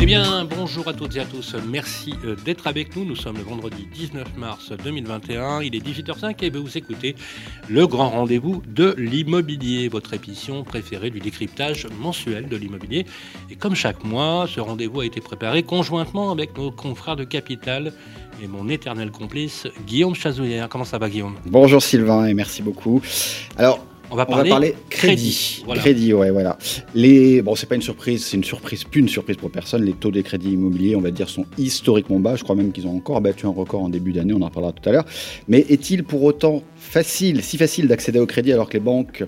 Eh bien, bonjour à toutes et à tous. Merci euh, d'être avec nous. Nous sommes le vendredi 19 mars 2021. Il est 18h05 et vous écoutez le grand rendez-vous de l'immobilier, votre émission préférée du décryptage mensuel de l'immobilier. Et comme chaque mois, ce rendez-vous a été préparé conjointement avec nos confrères de Capital et mon éternel complice, Guillaume Chazouillère. Comment ça va, Guillaume? Bonjour Sylvain et merci beaucoup. Alors, on va parler, crédit. Crédit, ouais, voilà. Les, bon, c'est pas une surprise, c'est une surprise, plus une surprise pour personne. Les taux des crédits immobiliers, on va dire, sont historiquement bas. Je crois même qu'ils ont encore battu un record en début d'année. On en parlera tout à l'heure. Mais est-il pour autant facile, si facile d'accéder au crédit alors que les banques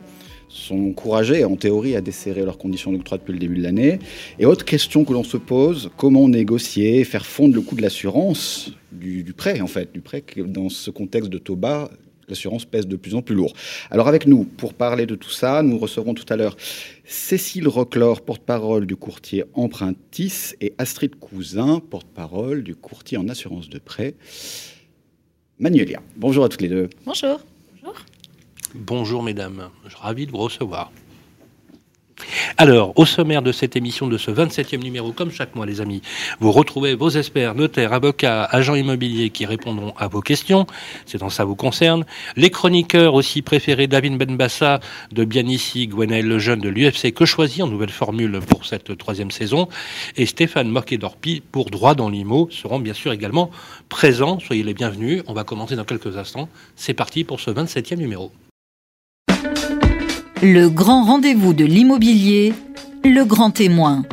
sont encouragées, en théorie, à desserrer leurs conditions d'octroi depuis le début de l'année? Et autre question que l'on se pose, comment négocier, faire fondre le coût de l'assurance du, du, prêt, en fait, du prêt dans ce contexte de taux bas l'assurance pèse de plus en plus lourd. Alors avec nous, pour parler de tout ça, nous recevrons tout à l'heure Cécile Roclor, porte-parole du courtier Empruntis, et Astrid Cousin, porte-parole du courtier en assurance de prêt, Manuelia. Bonjour à toutes les deux. Bonjour. Bonjour. Bonjour mesdames, je suis ravi de vous recevoir. Alors, au sommaire de cette émission, de ce 27e numéro, comme chaque mois, les amis, vous retrouvez vos experts, notaires, avocats, agents immobiliers qui répondront à vos questions. C'est en ça vous concerne. Les chroniqueurs aussi préférés, David Benbassa de Bien Ici, Gwenaël Lejeune de l'UFC Que Choisir, nouvelle formule pour cette troisième saison, et Stéphane Morquet-Dorpi pour Droit dans l'IMO seront bien sûr également présents. Soyez les bienvenus. On va commencer dans quelques instants. C'est parti pour ce 27e numéro. Le grand rendez-vous de l'immobilier, le grand témoin.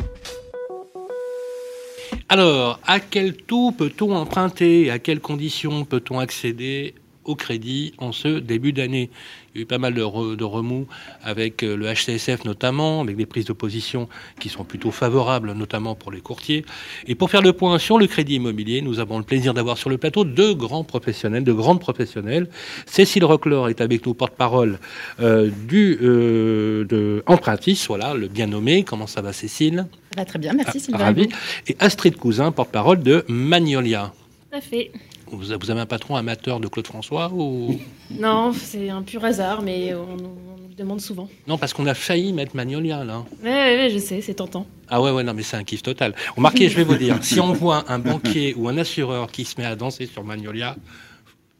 Alors, à quel taux peut-on emprunter? À quelles conditions peut-on accéder? Au crédit en ce début d'année il y a eu pas mal de, remous avec euh, le HCSF notamment, avec des prises de position qui sont plutôt favorables, notamment pour les courtiers. Et pour faire le point sur le crédit immobilier, nous avons le plaisir d'avoir sur le plateau deux grands professionnels, de grandes professionnels. Cécile Roclor est avec nous, porte-parole euh, du euh, de Empruntis, voilà, le bien nommé. Comment ça va, Cécile? Ça va très bien, merci ah, Sylvain. Ravi. Et Astrid Cousin, porte-parole de Magnolia. Tout à fait. Vous, avez un patron amateur de Claude François ou? Non, c'est un pur hasard, mais on, nous demande souvent. Non, parce qu'on a failli mettre Magnolia là. Oui, ouais, je sais, c'est tentant. Ah ouais, ouais, non, mais c'est un kiff total. Remarquez, je vais vous dire, si on voit un banquier ou un assureur qui se met à danser sur Magnolia,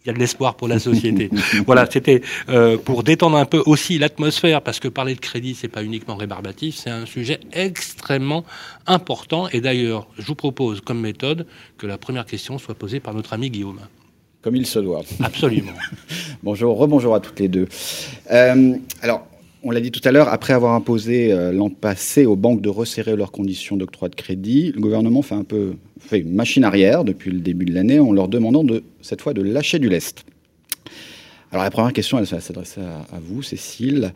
il y a de l'espoir pour la société. voilà, c'était euh, pour détendre un peu aussi l'atmosphère, parce que parler de crédit, c'est pas uniquement rébarbatif, c'est un sujet extrêmement important. Et d'ailleurs, je vous propose comme méthode que la première question soit posée par notre ami Guillaume. Comme il se doit. Absolument. bonjour, rebonjour à toutes les deux. Euh, alors, on l'a dit tout à l'heure, après avoir imposé euh, l'an passé aux banques de resserrer leurs conditions d'octroi de crédit, le gouvernement fait un peu une machine arrière depuis le début de l'année en leur demandant de, cette fois de lâcher du lest. Alors la première question, elle s'adresse à, à, vous, Cécile.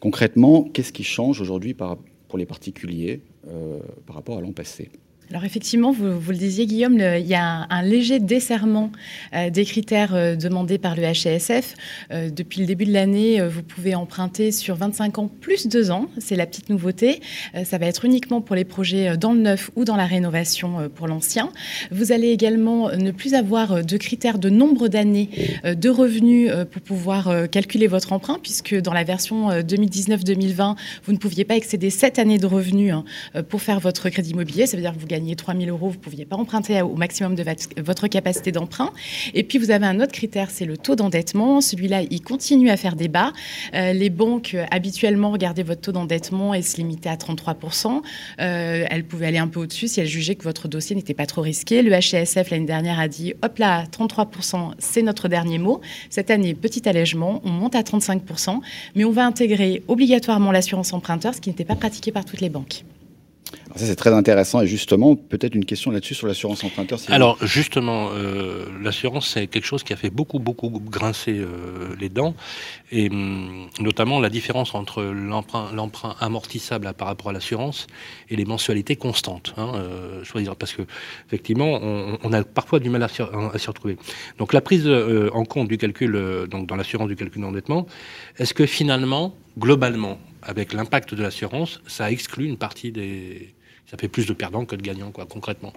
Concrètement, qu'est-ce qui change aujourd'hui pour les particuliers euh, par rapport à l'an passé? Alors effectivement, vous, le disiez Guillaume, il y a un, léger desserrement euh, des critères euh, demandés par le HCSF. Euh, depuis le début de l'année, vous pouvez emprunter sur 25 ans plus 2 ans, c'est la petite nouveauté. ça va être uniquement pour les projets dans le neuf ou dans la rénovation pour l'ancien. Vous allez également ne plus avoir de critères de nombre d'années de revenus pour pouvoir calculer votre emprunt, puisque dans la version 2019-2020, vous ne pouviez pas excéder 7 années de revenus hein, pour faire votre crédit immobilier. Ça veut dire que vous gagnez 3 000 euros, vous ne pouviez pas emprunter au maximum de votre capacité d'emprunt. Et puis, vous avez un autre critère, c'est le taux d'endettement. Celui-là, il continue à faire débat. Euh, les banques, euh, habituellement, regardaient votre taux d'endettement et se limitaient à 33 euh, Elles pouvaient aller un peu au-dessus si elles jugeaient que votre dossier n'était pas trop risqué. Le HCSF, l'année dernière, a dit, hop là, 33 c'est notre dernier mot. Cette année, petit allègement, on monte à 35 mais on va intégrer obligatoirement l'assurance emprunteur, ce qui n'était pas pratiqué par toutes les banques ça, c'est très intéressant. Et justement, peut-être une question là-dessus sur l'assurance emprunteur. Alors, justement, euh, l'assurance, c'est quelque chose qui a fait beaucoup, beaucoup grincer euh, les dents. Et hum, notamment la différence entre l'emprunt amortissable par rapport à l'assurance et les mensualités constantes. Hein, euh, choisir, parce que, effectivement, on, a parfois du mal à s'y retrouver. Donc, la prise en compte du calcul, donc dans l'assurance du calcul d'endettement, est-ce que finalement, globalement, avec l'impact de l'assurance, ça exclut une partie des Ça fait plus de perdants que de gagnants, quoi, concrètement.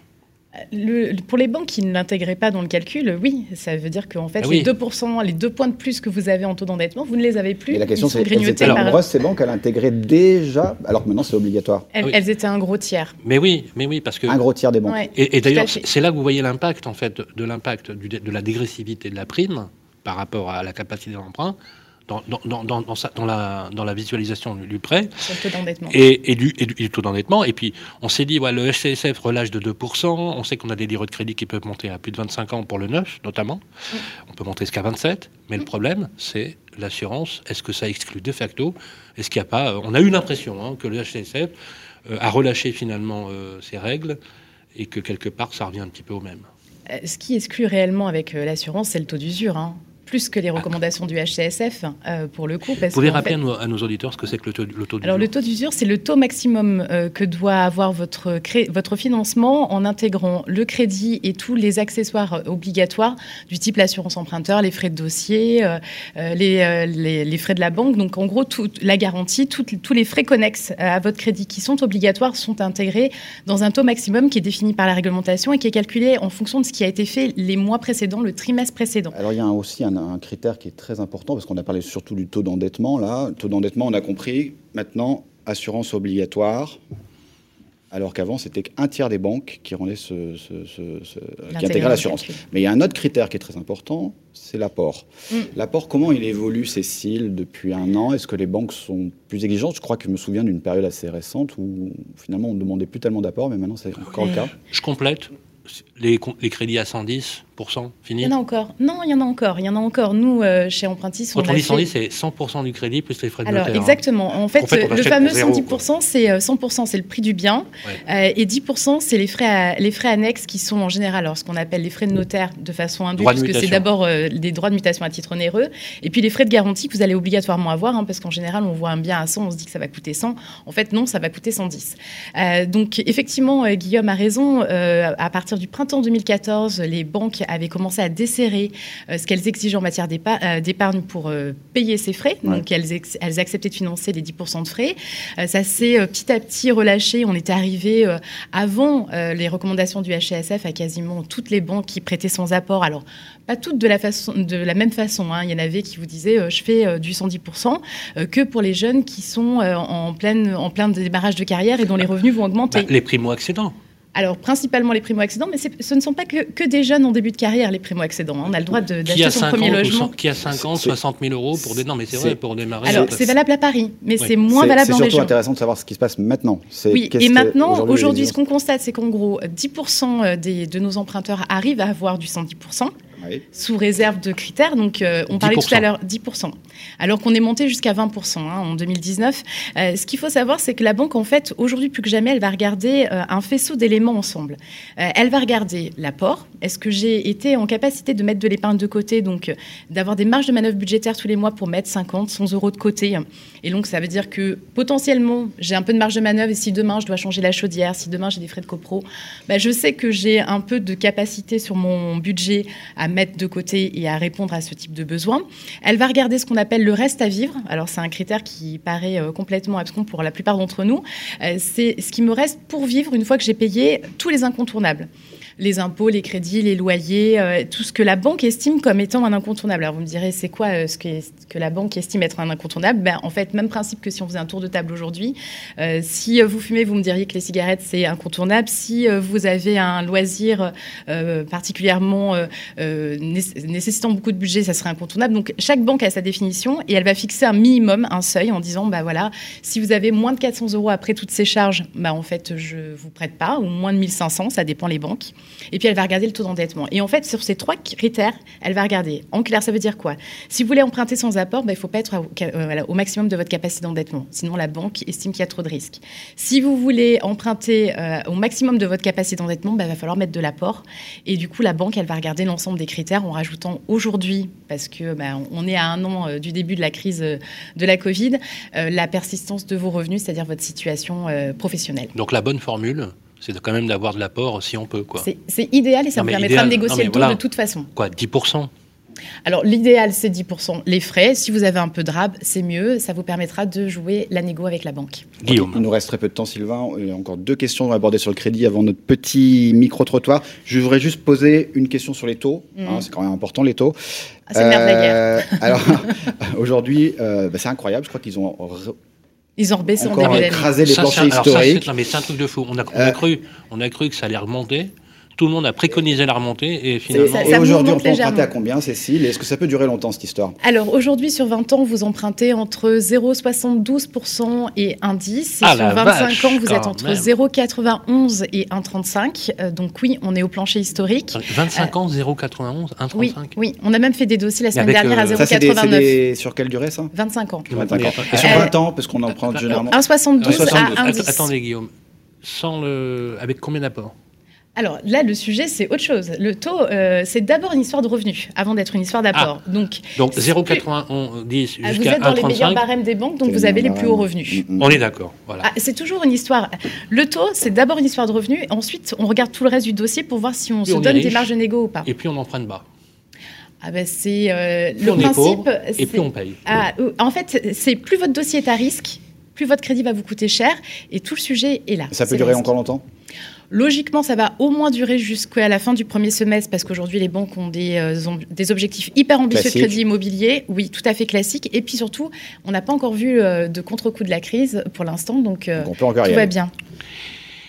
Le, pour les banques qui ne l'intégraient pas dans le calcul, oui, ça veut dire qu'en fait, ah les 2%, les deux points de plus que vous avez en taux d'endettement, vous ne les avez plus. Et la question, c'est elles étaient nombreuses, ces banques, à l'intégrer déjà, alors que maintenant c'est obligatoire. Elles, elles, étaient un gros tiers. Mais oui, mais oui, parce que... Un gros tiers des banques. et, d'ailleurs, c'est là que vous voyez l'impact, en fait, de l'impact de la dégressivité de la prime par rapport à la capacité d'emprunt dans, dans, dans, la, dans la visualisation du prêt. Et, et, du, et, du, taux d'endettement. Et puis, on s'est dit, ouais, le HCSF relâche de 2%. On sait qu'on a des livres de crédit qui peuvent monter à plus de 25 ans pour le neuf, notamment. On peut monter jusqu'à 27. Mais le problème, c'est l'assurance. Est-ce que ça exclut de facto? Est-ce qu'il n'y a pas. On a eu l'impression hein, que le HCSF euh, a relâché finalement euh, ses règles et que quelque part, ça revient un petit peu au même. Euh, ce qui exclut réellement avec l'assurance, c'est le taux d'usure. Hein plus que les recommandations du HCSF, euh, pour le coup. Parce Vous pouvez rappeler à, nos, auditeurs ce que c'est que le taux, le taux d'usure Alors, le taux d'usure, c'est le taux maximum euh, que doit avoir votre, votre financement en intégrant le crédit et tous les accessoires obligatoires du type l'assurance emprunteur, les frais de dossier, euh, les, les, frais de la banque. Donc, en gros, toute la garantie, tous les frais connexes à votre crédit qui sont obligatoires sont intégrés dans un taux maximum qui est défini par la réglementation et qui est calculé en fonction de ce qui a été fait les mois précédents, le trimestre précédent. Alors, il y a aussi un un, critère qui est très important, parce qu'on a parlé surtout du taux d'endettement. Là, taux d'endettement, on a compris. Maintenant, assurance obligatoire. Alors qu'avant, c'était qu'un tiers des banques qui rendaient ce, qui intégraient l'assurance. Mais il y a un autre critère qui est très important, c'est l'apport. Mm. L'apport, comment il évolue, Cécile, depuis un an? Est-ce que les banques sont plus exigeantes? Je crois que je me souviens d'une période assez récente où finalement on ne demandait plus tellement d'apport, mais maintenant c'est encore le cas. Je complète les, les crédits à 110 fini Il y en a encore. Non, il y en a encore. Il y en a encore. Nous, euh, chez Empruntis, on on dit 110, c'est 100% du crédit plus les frais de Alors, notaire. Hein. exactement. En fait, le fameux 110%, c'est 100%, euh, c'est le prix du bien. Euh, et 10%, c'est les frais, les frais annexes qui sont en général alors, ce qu'on appelle les frais de notaire de façon indue, puisque c'est d'abord des droits de mutation à titre onéreux. Et puis les frais de garantie que vous allez obligatoirement avoir, hein, parce qu'en général, on voit un bien à 100, on se dit que ça va coûter 100. En fait, non, ça va coûter 110. donc, effectivement, Guillaume a raison. à partir du printemps 2014, les banques avaient commencé à desserrer euh, ce qu'elles exigent en matière euh, d'épargne pour euh, payer ces frais. Donc, elles, elles, acceptaient de financer les 10% de frais. ça s'est petit à petit relâché. On était arrivé avant les recommandations du HCSF à quasiment toutes les banques qui prêtaient sans apport. Alors, pas toutes de la, façon, de la même façon. Hein. Il y en avait qui vous disaient je fais du 110%, que pour les jeunes qui sont en, pleine, en plein démarrage de carrière et dont les revenus vont augmenter. Bah, les primo-accédants alors, principalement les primo-accédants, mais ce ne sont pas que, des jeunes en début de carrière, les primo-accédants. On a le droit d'acheter son premier logement. Qui a 50, 60 000 euros pour des. Non, mais c'est vrai, pour démarrer. Alors, c'est valable à Paris, mais c'est moins valable en région. C'est surtout intéressant de savoir ce qui se passe maintenant. Oui, et maintenant, aujourd'hui, ce qu'on constate, c'est qu'en gros, 10% des, de nos emprunteurs arrivent à avoir du 110% sous réserve de critères. Donc, euh, on parlait tout à l'heure 10%, alors qu'on est monté jusqu'à 20% hein, en 2019. Euh, ce qu'il faut savoir, c'est que la banque, en fait, aujourd'hui plus que jamais, elle va regarder euh, un faisceau d'éléments ensemble. elle va regarder l'apport. Est-ce que j'ai été en capacité de mettre de l'épargne de côté, donc d'avoir des marges de manœuvre budgétaires tous les mois pour mettre 50, 100 euros de côté Et donc, ça veut dire que potentiellement, j'ai un peu de marge de manœuvre et si demain, je dois changer la chaudière, si demain, j'ai des frais de copro, bah, je sais que j'ai un peu de capacité sur mon budget à mettre de côté et à répondre à ce type de besoin. Elle va regarder ce qu'on appelle le reste à vivre. Alors c'est un critère qui paraît euh, complètement abscon pour la plupart d'entre nous. Euh, c'est ce qui me reste pour vivre une fois que j'ai payé tous les incontournables les impôts, les crédits, les loyers, euh, tout ce que la banque estime comme étant un incontournable. Alors vous me direz, c'est quoi euh, ce que, que, la banque estime être un incontournable? Ben, En fait, même principe que si on faisait un tour de table aujourd'hui. Euh, si vous fumez, vous me diriez que les cigarettes, c'est incontournable. Si vous avez un loisir particulièrement nécessitant beaucoup de budget, ça serait incontournable. Donc chaque banque a sa définition et elle va fixer un minimum, un seuil, en disant, bah voilà, si vous avez moins de 400 euros après toutes ces charges, bah en fait, je vous prête pas, ou moins de 1500, ça dépend les banques. Et puis elle va regarder le taux d'endettement. Et en fait, sur ces trois critères, elle va regarder. En clair, ça veut dire quoi? Si vous voulez emprunter sans apport, ben, il ne faut pas être euh, au maximum de votre capacité d'endettement. Sinon, la banque estime qu'il y a trop de risques. Si vous voulez emprunter euh, au maximum de votre capacité d'endettement, ben, il va falloir mettre de l'apport. Et du coup, la banque, elle va regarder l'ensemble des critères en rajoutant aujourd'hui, parce que ben, on est à un an euh, du début de la crise de la Covid, la persistance de vos revenus, c'est-à-dire votre situation professionnelle. Donc la bonne formule, c'est quand même d'avoir de l'apport si on peut. C'est idéal et ça me permettra de négocier le taux de toute façon. Quoi, 10% Alors l'idéal c'est 10% les frais. Si vous avez un peu de rab, c'est mieux. Ça vous permettra de jouer la négo avec la banque. Guillaume. Il nous reste très peu de temps Sylvain. Il y a encore deux questions à aborder sur le crédit avant notre petit micro-trottoir. Je voudrais juste poser une question sur les taux. Mm. Hein, c'est quand même important les taux. Ah, c'est la guerre. Euh, alors aujourd'hui, euh, bah, c'est incroyable. Je crois qu'ils ont ils ont rebaissé en début écrasé les planchers historiques. c'est un truc de fou. On a, on a, euh, cru, on a cru que ça allait remonter. Tout le monde a préconisé la remontée et finalement. et aujourd'hui, on peut emprunter à combien, Cécile Est-ce que ça peut durer longtemps cette histoire? Alors aujourd'hui, sur 20 ans, vous empruntez entre 0,72% et 1,10. Et ah sur 25 ans, vous êtes entre 0,91 et 1,35. Euh, donc oui, on est au plancher historique. 25 ans, 0,91, 1,35 oui, oui, on a même fait des dossiers la semaine dernière à 0,89. Euh, sur quelle durée ça? 25 ans. 25 ans. Et sur 20 ans, parce qu'on emprunte généralement 1,72 à 1,10. Attendez, Guillaume. Sans le... Avec combien d'apports? Alors là, le sujet, c'est autre chose. Le taux, euh, c'est d'abord une histoire de revenus, avant d'être une histoire d'apport. Ah. donc, donc 0,91 jusqu'à ah, Vous êtes dans les meilleurs barèmes des banques, donc vous avez les plus hauts revenus. On est d'accord. Voilà. Ah, c'est toujours une histoire. Le taux, c'est d'abord une histoire de revenus. Ensuite, on regarde tout le reste du dossier pour voir si on se donne des marges de négo ou pas. Et puis on emprunte bas. Ah ben c'est euh, le principe. et puis on paye. Euh, en fait, c'est plus votre dossier est à risque, plus votre crédit va vous coûter cher, et tout le sujet est là. Ça peut durer encore longtemps? Logiquement, ça va au moins durer jusqu'à la fin du premier semestre parce qu'aujourd'hui, les banques ont des, euh, des objectifs hyper ambitieux de crédit immobilier. Oui, tout à fait classique. Et puis surtout, on n'a pas encore vu euh, de contre-coup de la crise pour l'instant, donc, euh, tout va bien.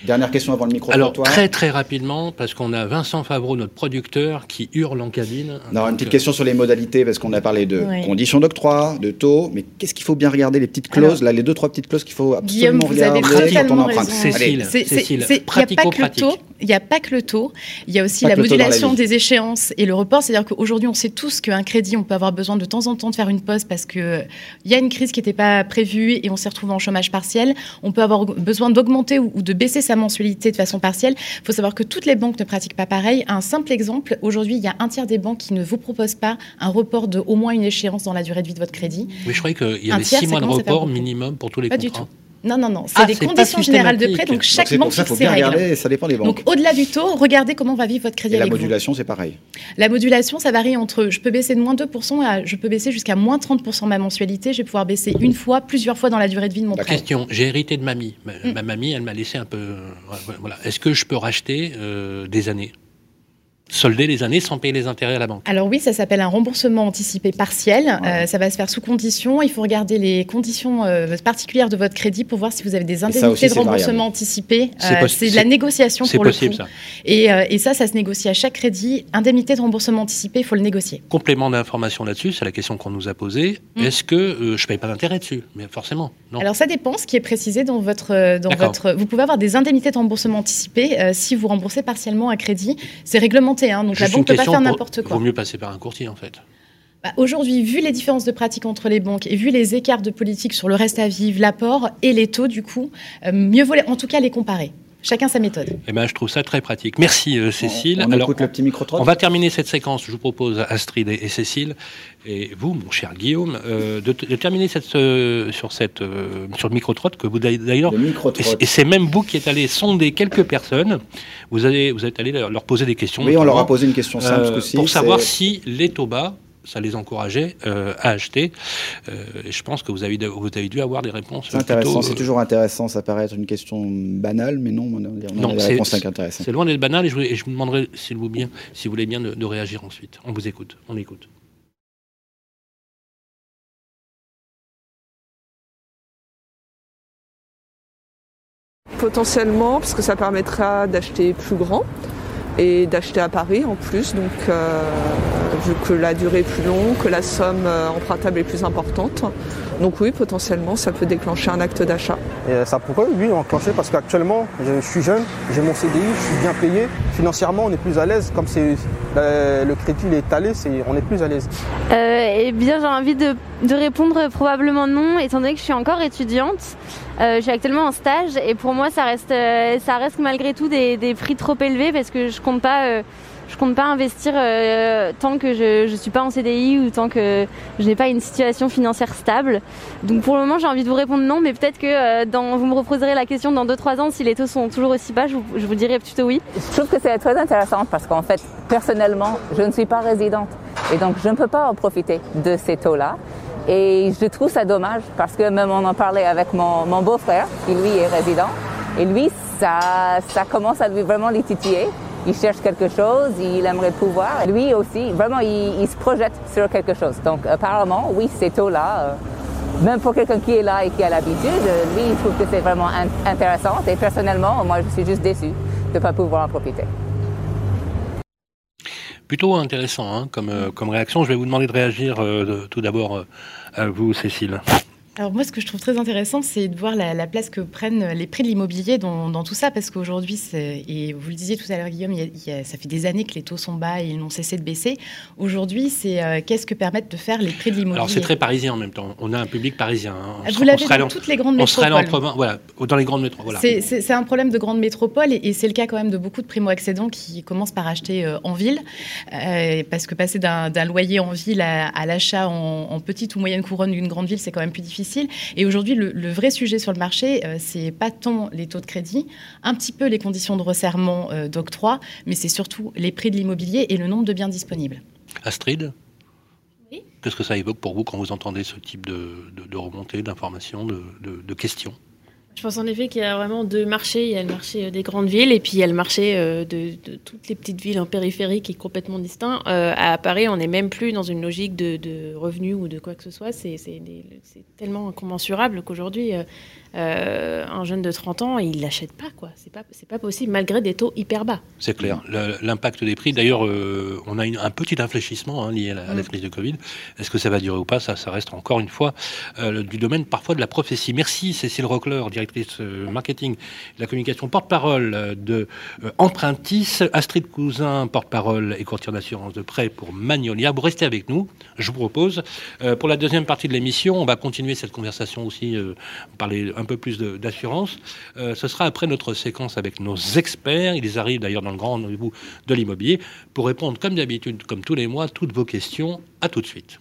Dernière question avant le micro. Alors très très rapidement, parce qu'on a Vincent Favreau, notre producteur, qui hurle en cabine. Non, une petite question sur les modalités, parce qu'on a parlé de conditions d'octroi, de taux, mais qu'est-ce qu'il faut bien regarder les petites clauses, là, les deux trois petites clauses qu'il faut absolument Guillaume, vous regarder quand on emprunte. Cécile, Cécile, pratico-pratique. Il n'y a pas que le taux, il y a aussi la modulation des échéances et le report. C'est-à-dire qu'aujourd'hui, on sait tous qu'un crédit, on peut avoir besoin de temps en temps de faire une pause parce qu'il y a une crise qui n'était pas prévue et on s'est retrouvé en chômage partiel. On peut avoir besoin d'augmenter ou de baisser sa mensualité de façon partielle. Il faut savoir que toutes les banques ne pratiquent pas pareil. Un simple exemple, aujourd'hui, il y a un tiers des banques qui ne vous proposent pas un report de au moins une échéance dans la durée de vie de votre crédit. Oui, je croyais qu'il y avait six mois de report minimum pour tous les pas contrats. Du tout. Non, non, non. C'est ah, des conditions générales de prêt, donc chaque banque fixe ses règles. ça dépend des banques. Donc au-delà du taux, regardez comment va vivre votre crédit Et avec la modulation, c'est pareil. La modulation, ça varie entre je peux baisser de moins 2% à je peux baisser jusqu'à moins 30% ma mensualité. Je vais pouvoir baisser une fois, plusieurs fois dans la durée de vie de mon prêt. Question, j'ai hérité de mamie. Ma, mm. mamie, elle m'a laissé un peu. Voilà. Est-ce que je peux racheter euh, des années? Solder les années sans payer les intérêts à la banque Alors oui, ça s'appelle un remboursement anticipé partiel. Euh, ça va se faire sous condition. Il faut regarder les conditions euh, particulières de votre crédit pour voir si vous avez des indemnités de remboursement anticipé. c'est euh, de la négociation pour le coup. Ça. Et, et, ça, ça se négocie à chaque crédit. Indemnité de remboursement anticipé, il faut le négocier. Complément d'information là-dessus, c'est la question qu'on nous a posée. Mm. Est-ce que je ne paye pas d'intérêt dessus? Mais forcément, non. Alors ça dépend, ce qui est précisé dans votre... Dans votre vous pouvez avoir des indemnités de remboursement anticipé si vous remboursez partiellement un crédit. C'est réglementé Hein, donc la banque ne peut pas faire n'importe quoi. Il vaut mieux passer par un courtier en fait. Bah, aujourd'hui, vu les différences de pratiques entre les banques et vu les écarts de politique sur le reste à vivre, l'apport et les taux, du coup, euh, mieux vaut en tout cas les comparer. Chacun sa méthode. Eh ben, je trouve ça très pratique. Merci euh, Cécile. On, écoute le petit micro On va terminer cette séquence. Je vous propose Astrid et, Cécile et vous, mon cher Guillaume, euh, de, terminer cette, euh, sur cette sur le micro que vous d'ailleurs. Et, c'est même vous qui êtes allé sonder quelques personnes. Vous allez vous êtes allé leur poser des questions. Oui, on leur a posé une question simple pour savoir si les taux bas ça les encourageait euh, à acheter. Euh, et je pense que vous avez, vous avez dû avoir des réponses. C'est intéressant, c'est euh, toujours intéressant. Ça paraît être une question banale, mais non, on a, non, des réponses intéressantes. C'est loin d'être banal et je, je, vous demanderai, s'il vous, bien, si vous voulez bien, de, de réagir ensuite. On vous écoute. On écoute. Potentiellement, parce que ça permettra d'acheter plus grand et d'acheter à Paris en plus. Donc, euh, vu que la durée est plus longue, que la somme euh, empruntable est plus importante. Donc oui, potentiellement, ça peut déclencher un acte d'achat. Euh, ça pourrait, oui, enclencher parce qu'actuellement, je suis jeune, j'ai mon CDI, je suis bien payé. Financièrement, on est plus à l'aise. Comme c'est le crédit est étalé, on est plus à l'aise. eh bien, j'ai envie de, répondre probablement non, étant donné que je suis encore étudiante. Euh, j'ai actuellement un stage et pour moi, ça reste, ça reste malgré tout des, prix trop élevés parce que je compte pas je compte pas investir euh, tant que je ne suis pas en CDI ou tant que je n'ai pas une situation financière stable. Donc pour le moment, j'ai envie de vous répondre non, mais peut-être que euh, dans, vous me reposerez la question dans 2-3 ans, si les taux sont toujours aussi bas, je je vous dirai plutôt oui. Je trouve que c'est très intéressant parce qu'en fait, personnellement, je ne suis pas résidente. Et donc, je ne peux pas en profiter de ces taux-là. Et je trouve ça dommage parce que même on en parlait avec mon, mon beau-frère, qui lui est résident. Et lui, ça, ça commence à lui vraiment les. Il cherche quelque chose, il aimerait pouvoir. Et lui aussi, vraiment, il, il, se projette sur quelque chose. Donc, apparemment, oui, ces taux-là, euh, même pour quelqu'un qui est là et qui a l'habitude, lui, il trouve que c'est vraiment in intéressant. Et personnellement, moi, je suis juste déçu de ne pas pouvoir en profiter. Plutôt intéressant hein, comme, euh, comme réaction. Je vais vous demander de réagir euh, tout d'abord euh, à vous, Cécile. Alors moi, ce que je trouve très intéressant, c'est de voir la, la, place que prennent les prix de l'immobilier dans, dans, tout ça, parce qu'aujourd'hui, et vous le disiez tout à l'heure, Guillaume, il y a, il y a, ça fait des années que les taux sont bas et ils n'ont cessé de baisser. Aujourd'hui, c'est euh, qu'est-ce que permettent de faire les prix de l'immobilier Alors c'est très parisien en même temps. On a un public parisien. Hein. Vous l'avez dans toutes les grandes métropoles. On serait voilà, dans les grandes métropoles. Voilà. C'est un problème de grandes métropoles et, et c'est le cas quand même de beaucoup de primo-accédants qui commencent par acheter euh, en ville, euh, parce que passer d'un loyer en ville à, à l'achat en, en, petite ou moyenne couronne d'une grande ville, c'est quand même plus difficile. Et aujourd'hui, le, le, vrai sujet sur le marché, euh, c'est pas tant les taux de crédit, un petit peu les conditions de resserrement euh, d'octroi, mais c'est surtout les prix de l'immobilier et le nombre de biens disponibles. Astrid? Oui. Qu'est-ce que ça évoque pour vous quand vous entendez ce type de, de, de remontée, d'informations, de, de questions? Je pense en effet qu'il y a vraiment deux marchés. Il y a le marché des grandes villes et puis il y a le marché de, de toutes les petites villes en périphérie qui est complètement distinct. Euh, à Paris, on n'est même plus dans une logique de, de, revenus ou de quoi que ce soit. C'est tellement incommensurable qu'aujourd'hui, euh, euh, un jeune de 30 ans, il l'achète pas. quoi. C'est pas, pas possible, malgré des taux hyper bas. C'est clair. L'impact des prix, d'ailleurs, euh, on a une, un petit infléchissement hein, lié à la, à la, crise de Covid. Est-ce que ça va durer ou pas? Ça, ça reste encore une fois euh, du domaine parfois de la prophétie. Merci Cécile Rockler, directrice marketing de la communication, porte-parole de Empruntis, Astrid Cousin, porte-parole et courtier d'assurance de prêt pour Magnolia. Vous restez avec nous, je vous propose. pour la deuxième partie de l'émission, on va continuer cette conversation aussi, parler un peu plus d'assurance. Euh, ce sera après notre séquence avec nos experts. Ils arrivent d'ailleurs dans le grand rendez-vous de l'immobilier pour répondre comme d'habitude, comme tous les mois, toutes vos questions. À tout de suite.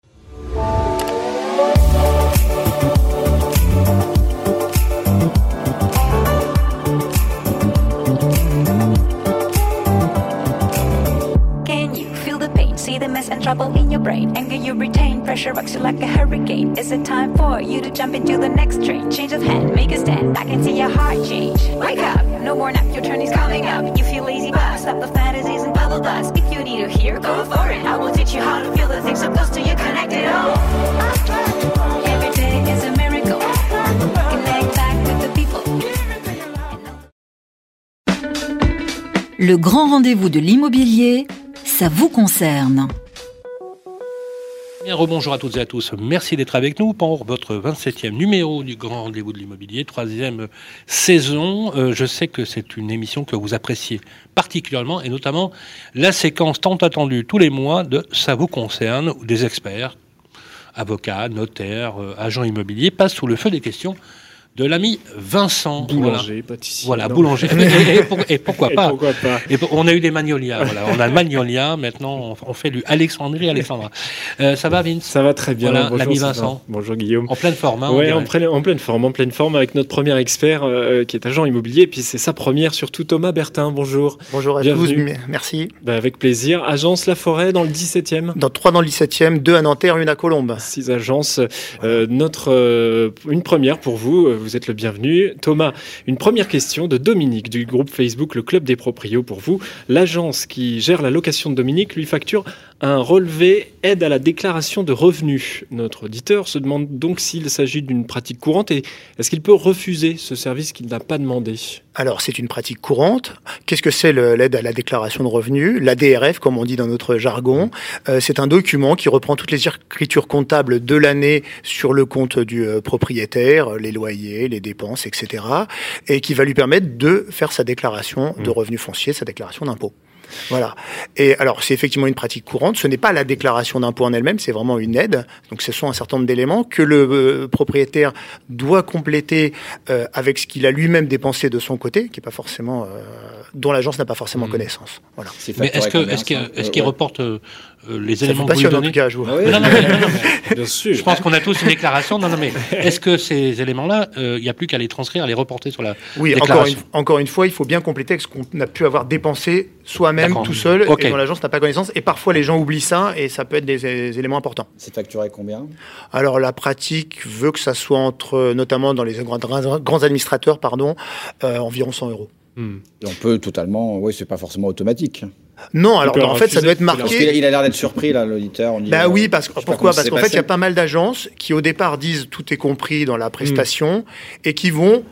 Trouble in your brain. Anger you retain, pressure rocks you like a hurricane. Is it time for you to jump into the next train? Change of hand, make a stand. I can see your heart change. Wake up, no more nap, your turn is coming up. You feel lazy, but stop the fantasies and bubble dust. If you need to hear, go for it. I will teach you how to feel the things so close to you, connected all. Every day is a miracle. Connect back with the people. Le grand rendez-vous de l'immobilier, ça vous concerne. Bien, rebonjour à toutes et à tous. Merci d'être avec nous pour votre 27e numéro du Grand Rendez-vous de l'Immobilier, troisième saison. Euh, je sais que c'est une émission que vous appréciez particulièrement et notamment la séquence tant attendue tous les mois de Ça vous concerne, où des experts, avocats, notaires, euh, agents immobiliers passent sous le feu des questions de l'ami Vincent. Boulanger, pâtissier. Voilà, Non. boulanger. Et, et pour- et pourquoi Et pas pourquoi pas. Pour- On a eu des magnolias. Voilà, on a le magnolia. Maintenant, on on fait du Alexandrie, Alexandra. Euh, ça va, Vince Ça va très bien. Voilà, l'ami. Vincent. Bonjour Guillaume. En pleine forme. Hein, Ouais, en, pleine, en pleine forme, en pleine forme avec notre premier expert euh, qui est agent immobilier, et puis c'est sa première surtout Thomas Bertin. Bonjour. Bonjour à Bienvenue. tous, merci. Bah, avec plaisir. Agence La Forêt dans le 17e. Dans trois dans le 17e, deux à Nanterre, une à Colombes. Six agences. Euh, notre, euh, une première pour vous, euh, vous êtes le bienvenu. Thomas, une première question de Dominique du groupe Facebook Le Club des Proprios pour vous. L'agence qui gère la location de Dominique lui facture un relevé aide à la déclaration de revenus. Notre auditeur se demande donc s'il s'agit d'une pratique courante et est-ce qu'il peut refuser ce service qu'il n'a pas demandé Alors, c'est une pratique courante. Qu'est-ce que c'est l'aide à la déclaration de revenus? La DRF, comme on dit dans notre jargon, euh, c'est un document qui reprend toutes les écritures comptables de l'année sur le compte du euh, propriétaire, les loyers, les dépenses, etc. Et qui va lui permettre de faire sa déclaration de revenus fonciers, sa déclaration d'impôt. Voilà. Et alors, c'est effectivement une pratique courante. Ce n'est pas la déclaration d'impôt en elle-même, c'est vraiment une aide. Donc, ce sont un certain nombre d'éléments que le euh, propriétaire doit compléter euh, avec ce qu'il a lui-même dépensé de son côté, qui est pas forcément, euh, dont l'agence n'a pas forcément connaissance. Voilà. Mais est-ce que est-ce qu'il est-ce qu'il reporte euh, euh, les Ça éléments vous que vous donnez cas, je vous- Non, non, mais- non, non, mais- Bien sûr. Je pense qu'on a tous une déclaration. Non, non, mais est-ce que ces éléments-là, euh, il n'y a plus qu'à les transcrire, à les reporter sur la Oui, encore déclaration une, encore une fois, il faut bien compléter avec ce qu'on a pu avoir dépensé soi-même tout seul et dont l'agence n'a pas connaissance. Et parfois, les gens oublient ça et ça peut être des, des éléments importants. C'est facturé combien? Alors la pratique veut que ça soit entre, notamment dans les grands, grands administrateurs, pardon, euh, environ 100 euros. Et on peut totalement. Oui, c'est pas forcément automatique. Non, alors en fait, ça doit être Parce a- marqué. Il a l'air d'être surpris, là, l'auditeur. Bah euh, oui, parce je que pourquoi? Parce qu'en fait, il y a pas mal d'agences qui au départ disent tout est compris dans la prestation et qui vont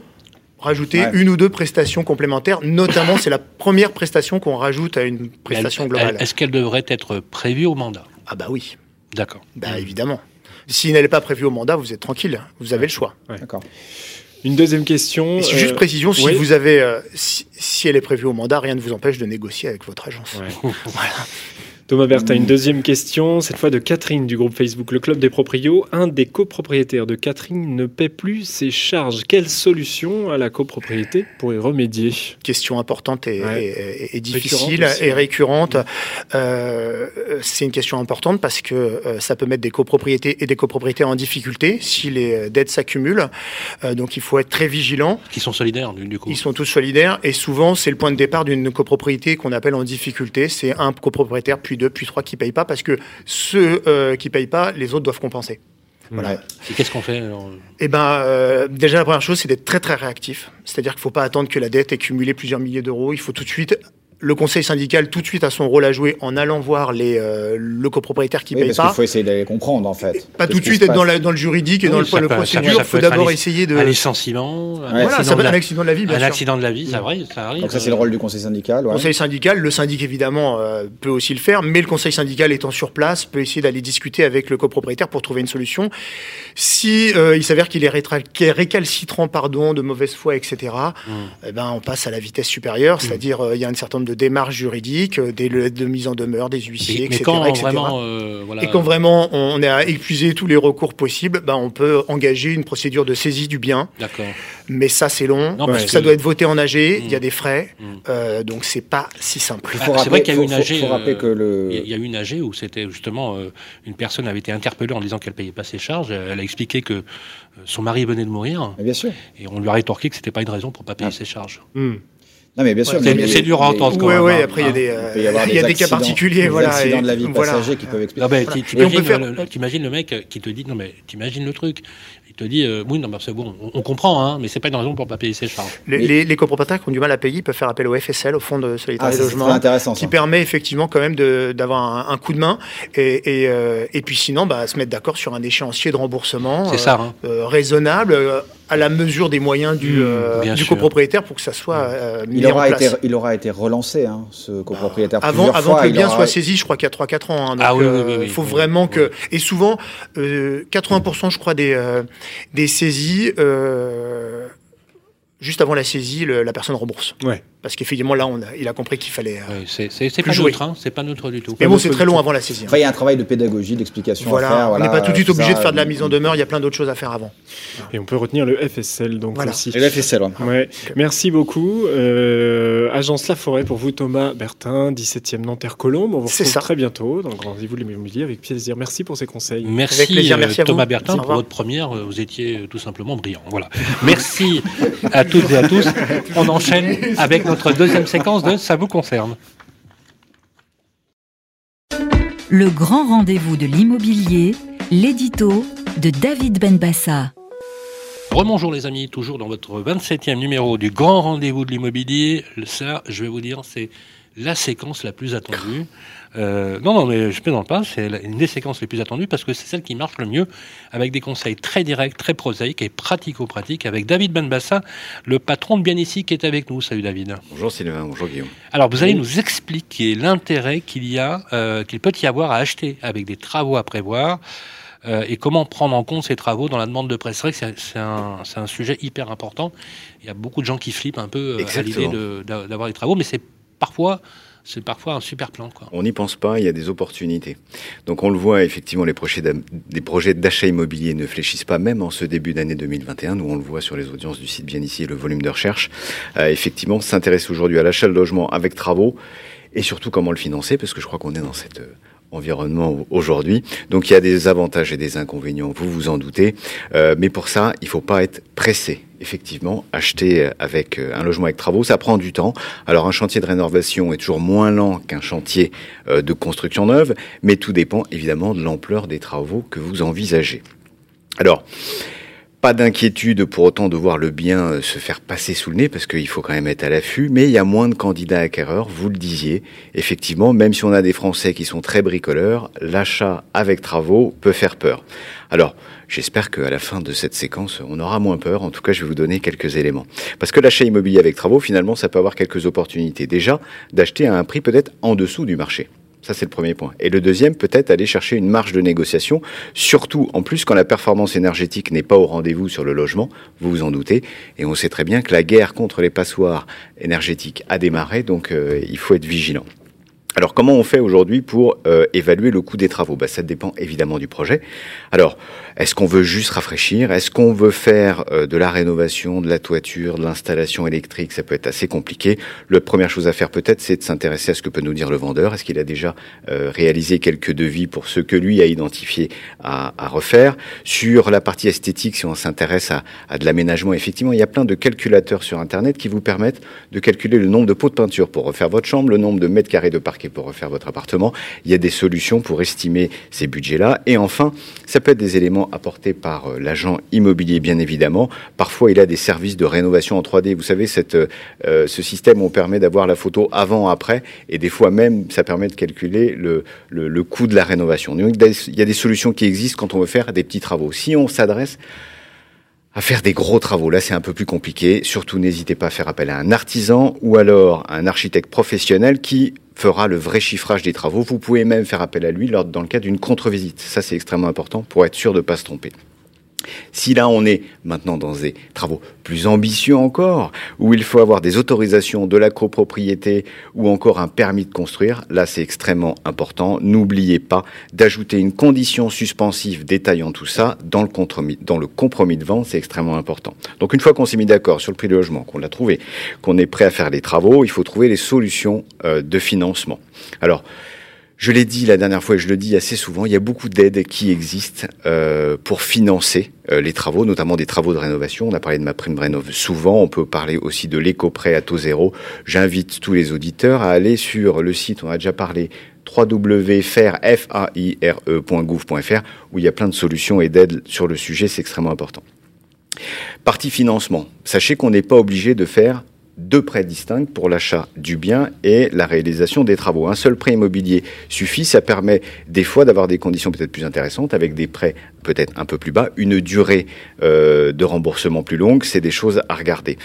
rajouter Ouais. une ou deux prestations complémentaires. Notamment, c'est la première prestation qu'on rajoute à une prestation Elle- globale. Est-ce qu'elle devrait être prévue au mandat? Ah bah oui. D'accord. Bah évidemment. Si elle n'est pas prévue au mandat, vous êtes tranquille. Vous avez le choix. D'accord. Une deuxième question. Et si- euh, juste précision, si oui. vous avez, euh, si, si elle est prévue au mandat, rien ne vous empêche de négocier avec votre agence. Thomas Bertha, une deuxième question, cette fois de Catherine du groupe Facebook Le Club des Proprios. Un des copropriétaires de Catherine ne paie plus ses charges. Quelle solution à la copropriété pour y remédier? Question importante et, Ouais. et- et Récurrente difficile et récurrente. Euh, c'est une question importante parce que euh, ça peut mettre des copropriétés et des copropriétaires en difficulté si les euh, dettes s'accumulent. Euh, donc il faut être très vigilant. Qui sont solidaires, du, du coup. Ils sont tous solidaires et souvent c'est le point de départ d'une copropriété qu'on appelle en difficulté. C'est un copropriétaire, puis deux, puis trois qui payent pas parce que ceux euh, qui payent pas, les autres doivent compenser. Voilà. Et qu'est-ce qu'on fait alors? Eh ben, euh, déjà la première chose, c'est d'être très très réactif. C'est-à-dire qu'il ne faut pas attendre que la dette ait cumulé plusieurs milliers d'euros. Il faut tout de suite le conseil syndical tout de suite a son rôle à jouer en allant voir les, euh, le copropriétaire qui Oui, paye parce pas. qu'il faut essayer d'aller comprendre, en fait. Pas tout de suite être dans, passe. la- dans le juridique et Oui, dans le, le peut- procédure. Il faut d'abord essayer de. Un licenciement, un Voilà, accident ça peut de être la- un accident de la vie, bien Un sûr. accident de la vie, ça, vrai, ça arrive. Donc ça, c'est le rôle du conseil syndical. ouais. Conseil syndical, le syndic évidemment euh, peut aussi le faire, mais le conseil syndical étant sur place peut essayer d'aller discuter avec le copropriétaire pour trouver une solution. Si euh, il s'avère qu'il est, récalcitrant, pardon, de mauvaise foi, etc. Eh ben on passe à la vitesse supérieure, c'est-à-dire euh, il y a un certain nombre de démarches juridiques, euh, des lettres de mise en demeure, des huissiers, Mais- mais etc. quand etc. vraiment, euh, voilà. Et quand vraiment on a épuisé tous les recours possibles, ben on peut engager une procédure de saisie du bien. D'accord. Mais ça c'est long, Non, parce ça que- doit être voté en AG, il y a des frais, euh, donc c'est pas si simple. Ah, c'est vrai qu'il y a eu une faut- AG. euh, que le- Il y a- il y a eu une AG où c'était justement euh, une personne avait été interpellée en disant qu'elle payait pas ses charges. Elle a expliqué que son mari venait de mourir. Bien sûr. Et on lui a rétorqué que c'était pas une raison pour pas payer ses charges. Non, mais bien sûr. C'est- mais- c'est dur à entendre quand Ouais, même, ouais, hein. après il y a des, euh, peut y avoir il y a des cas particuliers, des voilà. accidents et- de la vie voilà. passager qui peuvent expliquer. Non, mais peut t'imagines faire- le, t'imagines le mec qui te dit non mais t'imagines le truc. Il te dit euh, oui non mais c'est bon, on, on comprend hein, mais c'est pas une raison pour pas payer ses charges. Les, les- les copropriétaires qui ont du mal à payer peuvent faire appel au FSL, au Fonds de Ah, solidarité c'est logement, intéressant, qui ça. permet effectivement quand même d'avoir un, un coup de main. Et, et, euh, et puis sinon, bah, se mettre d'accord sur un échéancier de remboursement C'est ça, hein. euh, raisonnable, euh, à la mesure des moyens du, euh, bien du copropriétaire pour que ça soit euh, mis Il en aura, place. été, il aura été relancé, hein, ce copropriétaire. Avant, avant fois, que le bien aura- soit saisi, je crois qu'il y a 3-4 ans. hein, donc, Ah oui, oui, euh, oui, oui, il faut oui, vraiment que. Et souvent, euh, 80%, je crois, des, euh, des saisies, euh, juste avant la saisie, le- la personne rembourse. Ouais. Parce qu'effectivement, là, on a, il a compris qu'il fallait. euh, Oui, c'est c'est- c'est plus pas jouer. neutre, hein, c'est pas neutre du tout. Mais bon, c'est très long avant la saisie. hein. Enfin, il y a un travail de pédagogie, d'explication Voilà, à faire. on n'est voilà, pas tout de suite obligé de faire de la euh, mise en demeure, il y a plein d'autres choses à faire avant. Et on peut retenir le FSL donc Voilà. aussi. Et le FSL, ouais. Ouais. Merci beaucoup. Euh, Agence La Forêt pour vous, Thomas Bertin, 17e Nanterre Colombe. On vous C'est retrouve ça. très bientôt dans le grand rendez-vous de l'immobilier avec plaisir. Merci pour ces conseils. Merci, Avec plaisir, euh, merci à vous. Thomas Bertin pour votre première. euh, Vous étiez euh, tout simplement brillant. Voilà. Merci à toutes et à tous. On enchaîne avec notre deuxième séquence de Ça vous concerne. Le grand rendez-vous de l'immobilier, l'édito de David Benbassa. Rebonjour les amis, toujours dans votre 27e numéro du grand rendez-vous de l'immobilier. Ça, je vais vous dire, c'est la séquence la plus attendue. Euh, non, non, mais je plaisante pas, c'est une des séquences les plus attendues parce que c'est celle qui marche le mieux avec des conseils très directs, très prosaïques et pratico-pratiques avec David Benbassa, le patron de Bien Ici qui est avec nous. Salut David. Bonjour Sylvain, bonjour Guillaume. Alors, vous allez nous expliquer l'intérêt qu'il y a, euh, qu'il peut y avoir à acheter avec des travaux à prévoir euh, et comment prendre en compte ces travaux dans la demande de prêt. C'est vrai que c'est- un, sujet hyper important. Il y a beaucoup de gens qui flippent un peu euh, à l'idée de- d'avoir des travaux, mais c'est parfois, c'est parfois un super plan. Quoi. On n'y pense pas, il y a des opportunités. Donc on le voit, effectivement, les projets des projets d'achat immobilier ne fléchissent pas, même en ce début d'année 2021. Nous, on le voit sur les audiences du site bien ici, le volume de recherche. Euh, effectivement, s'intéresse aujourd'hui à l'achat de logement avec travaux et surtout comment le financer, parce que je crois qu'on est dans cet euh, environnement aujourd'hui. Donc il y a des avantages et des inconvénients, vous vous en doutez. Euh, mais pour ça, il faut pas être pressé. Effectivement, acheter euh, avec euh, un logement avec travaux, ça prend du temps. Alors un chantier de rénovation est toujours moins lent qu'un chantier euh, de construction neuve, mais tout dépend évidemment de l'ampleur des travaux que vous envisagez. Alors, pas d'inquiétude pour autant de voir le bien se faire passer sous le nez, parce qu'il faut quand même être à l'affût, mais il y a moins de candidats acquéreurs, vous le disiez. Effectivement, même si on a des Français qui sont très bricoleurs, l'achat avec travaux peut faire peur. Alors, j'espère qu'à la fin de cette séquence, on aura moins peur. En tout cas, je vais vous donner quelques éléments. Parce que l'achat immobilier avec travaux, finalement, ça peut avoir quelques opportunités. Déjà, d'acheter à un prix peut-être en dessous du marché. Ça, c'est le premier point. Et le deuxième, peut-être aller chercher une marge de négociation, surtout en plus quand la performance énergétique n'est pas au rendez-vous sur le logement, vous vous en doutez. Et on sait très bien que la guerre contre les passoires énergétiques a démarré, donc euh, il faut être vigilant. Alors comment on fait aujourd'hui pour euh, évaluer le coût des travaux? Bah, Ça dépend évidemment du projet. Alors, est-ce qu'on veut juste rafraîchir? Est-ce qu'on veut faire euh, de la rénovation, de la toiture, de l'installation électrique? Ça peut être assez compliqué. La première chose à faire peut-être, c'est de s'intéresser à ce que peut nous dire le vendeur. Est-ce qu'il a déjà euh, réalisé quelques devis pour ce que lui a identifié à, à refaire? Sur la partie esthétique, si on s'intéresse à, à de l'aménagement, effectivement, il y a plein de calculateurs sur Internet qui vous permettent de calculer le nombre de pots de peinture pour refaire votre chambre, le nombre de mètres carrés de parquet pour refaire votre appartement. Il y a des solutions pour estimer ces budgets-là. Et enfin, ça peut être des éléments apportés par euh, l'agent immobilier, bien évidemment. Parfois, il a des services de rénovation en 3D. Vous savez, cette, euh, ce système, on permet d'avoir la photo avant-après. Et des fois même, ça permet de calculer le, le, le coût de la rénovation. Donc, il y a des solutions qui existent quand on veut faire des petits travaux. Si on s'adresse à faire des gros travaux. Là, c'est un peu plus compliqué. Surtout, n'hésitez pas à faire appel à un artisan ou alors à un architecte professionnel qui fera le vrai chiffrage des travaux. Vous pouvez même faire appel à lui lors, dans le cas d'une contre-visite. Ça, c'est extrêmement important pour être sûr de ne pas se tromper. Si là on est maintenant dans des travaux plus ambitieux encore, où il faut avoir des autorisations de la copropriété ou encore un permis de construire, là c'est extrêmement important. N'oubliez pas d'ajouter une condition suspensive détaillant tout ça dans le compromis, de vente, c'est extrêmement important. Donc une fois qu'on s'est mis d'accord sur le prix du logement, qu'on l'a trouvé, qu'on est prêt à faire les travaux, il faut trouver les solutions euh, de financement. Alors, je l'ai dit la dernière fois et je le dis assez souvent, il y a beaucoup d'aides qui existent euh, pour financer euh, les travaux, notamment des travaux de rénovation. On a parlé de ma prime rénov souvent, on peut parler aussi de l'éco-prêt à taux zéro. J'invite tous les auditeurs à aller sur le site, on a déjà parlé, www.faire.gouv.fr où il y a plein de solutions et d'aides sur le sujet, c'est extrêmement important. Partie financement. Sachez qu'on n'est pas obligé de faire deux prêts distincts pour l'achat du bien et la réalisation des travaux. Un seul prêt immobilier suffit, ça permet des fois d'avoir des conditions peut-être plus intéressantes avec des prêts peut-être un peu plus bas, une durée euh, de remboursement plus longue, c'est des choses à regarder.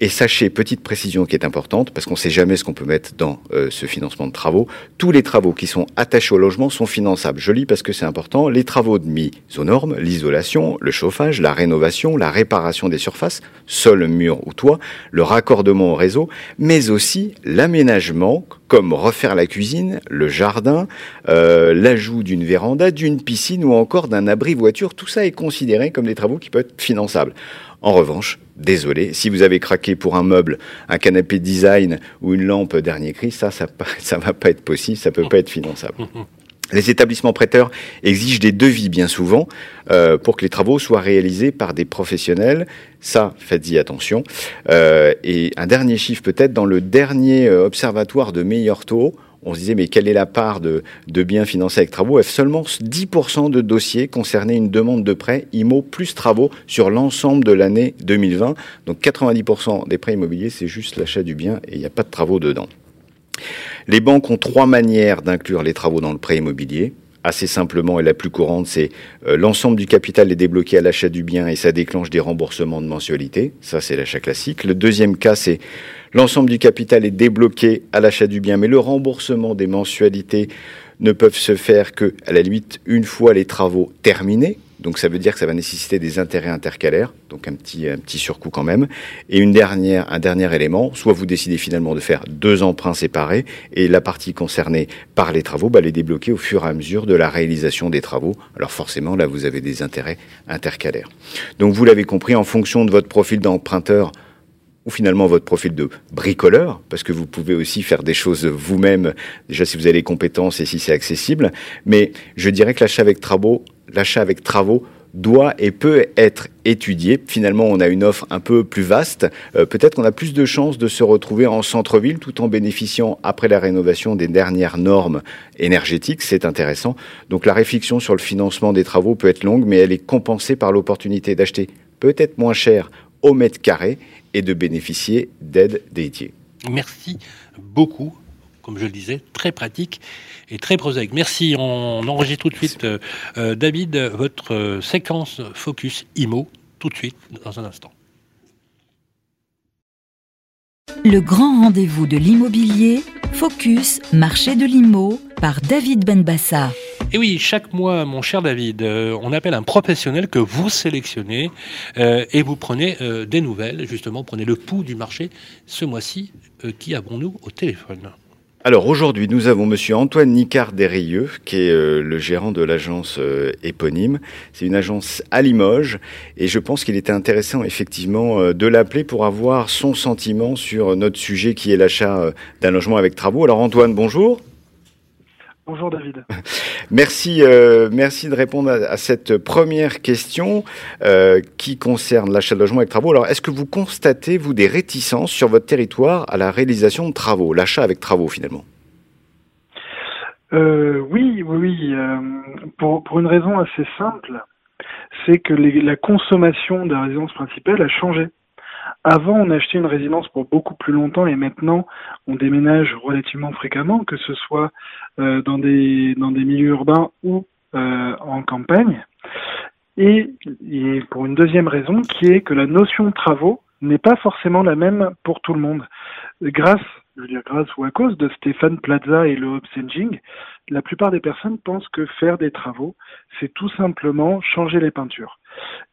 Et sachez, petite précision qui est importante, parce qu'on ne sait jamais ce qu'on peut mettre dans euh, ce financement de travaux, tous les travaux qui sont attachés au logement sont finançables. Je lis parce que c'est important, les travaux de mise aux normes, l'isolation, le chauffage, la rénovation, la réparation des surfaces, sol, mur ou toit, le raccordement au réseau, mais aussi l'aménagement, comme refaire la cuisine, le jardin, euh, l'ajout d'une véranda, d'une piscine ou encore d'un abri voiture. Tout ça est considéré comme des travaux qui peuvent être finançables. En revanche, désolé, si vous avez craqué pour un meuble, un canapé design ou une lampe dernier cri, ça, ça, ça va pas être possible, ça peut pas être finançable. Les établissements prêteurs exigent des devis bien souvent euh, pour que les travaux soient réalisés par des professionnels. Ça, faites-y attention. Euh, et un dernier chiffre peut-être, dans le dernier euh, observatoire de meilleurs taux, on se disait mais quelle est la part de, de biens financés avec travaux? Seulement 10% de dossiers concernaient une demande de prêt IMO plus travaux sur l'ensemble de l'année 2020. Donc 90% des prêts immobiliers, c'est juste l'achat du bien et il n'y a pas de travaux dedans. Les banques ont trois manières d'inclure les travaux dans le prêt immobilier. Assez simplement, et la plus courante, c'est euh, l'ensemble du capital est débloqué à l'achat du bien et ça déclenche des remboursements de mensualité. Ça, c'est l'achat classique. Le deuxième cas, c'est l'ensemble du capital est débloqué à l'achat du bien, mais le remboursement des mensualités ne peuvent se faire que, à la limite, une fois les travaux terminés. Donc ça veut dire que ça va nécessiter des intérêts intercalaires, donc un petit, un petit surcoût quand même. Et une dernière, un dernier élément, soit vous décidez finalement de faire deux emprunts séparés et la partie concernée par les travaux, bah, les débloquer au fur et à mesure de la réalisation des travaux. Alors forcément, là, vous avez des intérêts intercalaires. Donc vous l'avez compris, en fonction de votre profil d'emprunteur, ou finalement votre profil de bricoleur, parce que vous pouvez aussi faire des choses vous-même, déjà si vous avez les compétences et si c'est accessible. Mais je dirais que l'achat avec travaux, l'achat avec travaux doit et peut être étudié. Finalement, on a une offre un peu plus vaste. Euh, peut-être qu'on a plus de chances de se retrouver en centre-ville tout en bénéficiant, après la rénovation, des dernières normes énergétiques. C'est intéressant. Donc la réflexion sur le financement des travaux peut être longue, mais elle est compensée par l'opportunité d'acheter peut-être moins cher au mètre carré et de bénéficier d'aides dédiées. Merci beaucoup. Comme je le disais, très pratique et très prosaïque. Merci. On enregistre tout de suite, euh, euh, David, votre euh, séquence Focus IMO, tout de suite, dans un instant. Le grand rendez-vous de l'immobilier, Focus, marché de l'IMO, par David Benbassa. Et oui, chaque mois, mon cher David, euh, on appelle un professionnel que vous sélectionnez euh, et vous prenez euh, des nouvelles, justement, prenez le pouls du marché. Ce mois-ci, qui avons-nous au téléphone? Alors aujourd'hui, nous avons Monsieur Antoine Nicard Desrieux, qui est le gérant de l'agence éponyme. C'est une agence à Limoges, et je pense qu'il était intéressant effectivement de l'appeler pour avoir son sentiment sur notre sujet qui est l'achat d'un logement avec travaux. Alors Antoine, bonjour. Bonjour David. Merci, euh, merci de répondre à, cette première question euh, qui concerne l'achat de logement avec travaux. Alors, est-ce que vous constatez, vous, des réticences sur votre territoire à la réalisation de travaux, l'achat avec travaux finalement? Euh, Oui, oui, oui. Pour, pour, une raison assez simple, c'est que les, la consommation de la résidence principale a changé. Avant, on achetait une résidence pour beaucoup plus longtemps et maintenant, on déménage relativement fréquemment, que ce soit dans, des, dans des milieux urbains ou euh, en campagne. Et, pour une deuxième raison, qui est que la notion de travaux n'est pas forcément la même pour tout le monde. Grâce, je veux dire grâce ou à cause de Stéphane Plaza et le upchanging, la plupart des personnes pensent que faire des travaux, c'est tout simplement changer les peintures.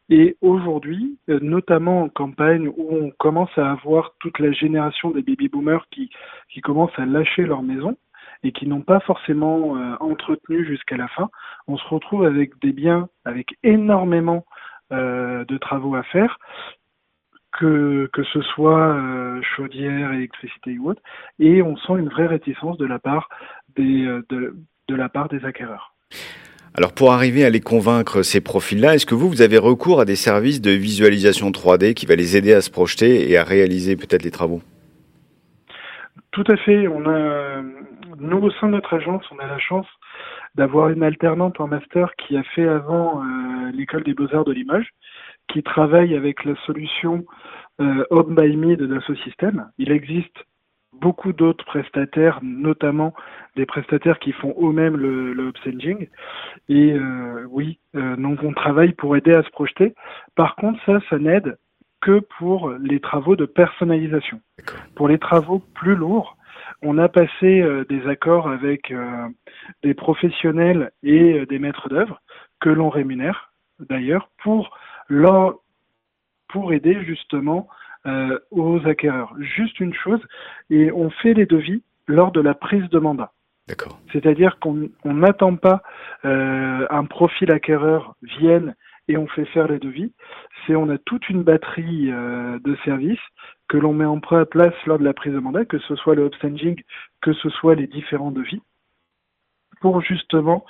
Et aujourd'hui, euh, notamment en campagne où on commence à avoir toute la génération des baby boomers qui, qui commencent à lâcher leur maison et qui n'ont pas forcément euh, entretenu jusqu'à la fin, on se retrouve avec des biens avec énormément euh, de travaux à faire, que, que ce soit euh, chaudière, électricité ou autre, et on sent une vraie réticence de la part des, de, de la part des acquéreurs. Alors pour arriver à les convaincre ces profils-là, est-ce que vous, vous avez recours à des services de visualisation 3D qui va les aider à se projeter et à réaliser peut-être les travaux? Tout à fait. On a, nous au sein de notre agence, on a la chance d'avoir une alternante en master qui a fait avant euh, l'école des beaux-arts de Limoges, qui travaille avec la solution euh, Home by Me de Dassault Systèmes. Il existe beaucoup d'autres prestataires, notamment des prestataires qui font eux-mêmes le, le. Et euh, oui, euh, donc on travaille pour aider à se projeter. Par contre, ça, ça n'aide que pour les travaux de personnalisation. Pour les travaux plus lourds, on a passé euh, des accords avec euh, des professionnels et euh, des maîtres d'œuvre que l'on rémunère d'ailleurs pour leur, pour aider justement euh, aux acquéreurs. Juste une chose, et on fait les devis lors de la prise de mandat. D'accord. C'est-à-dire qu'on on n'attend pas euh, un profil acquéreur vienne et on fait faire les devis. C'est on a toute une batterie euh, de services que l'on met en place lors de la prise de mandat, que ce soit le upstaging, que ce soit les différents devis, pour justement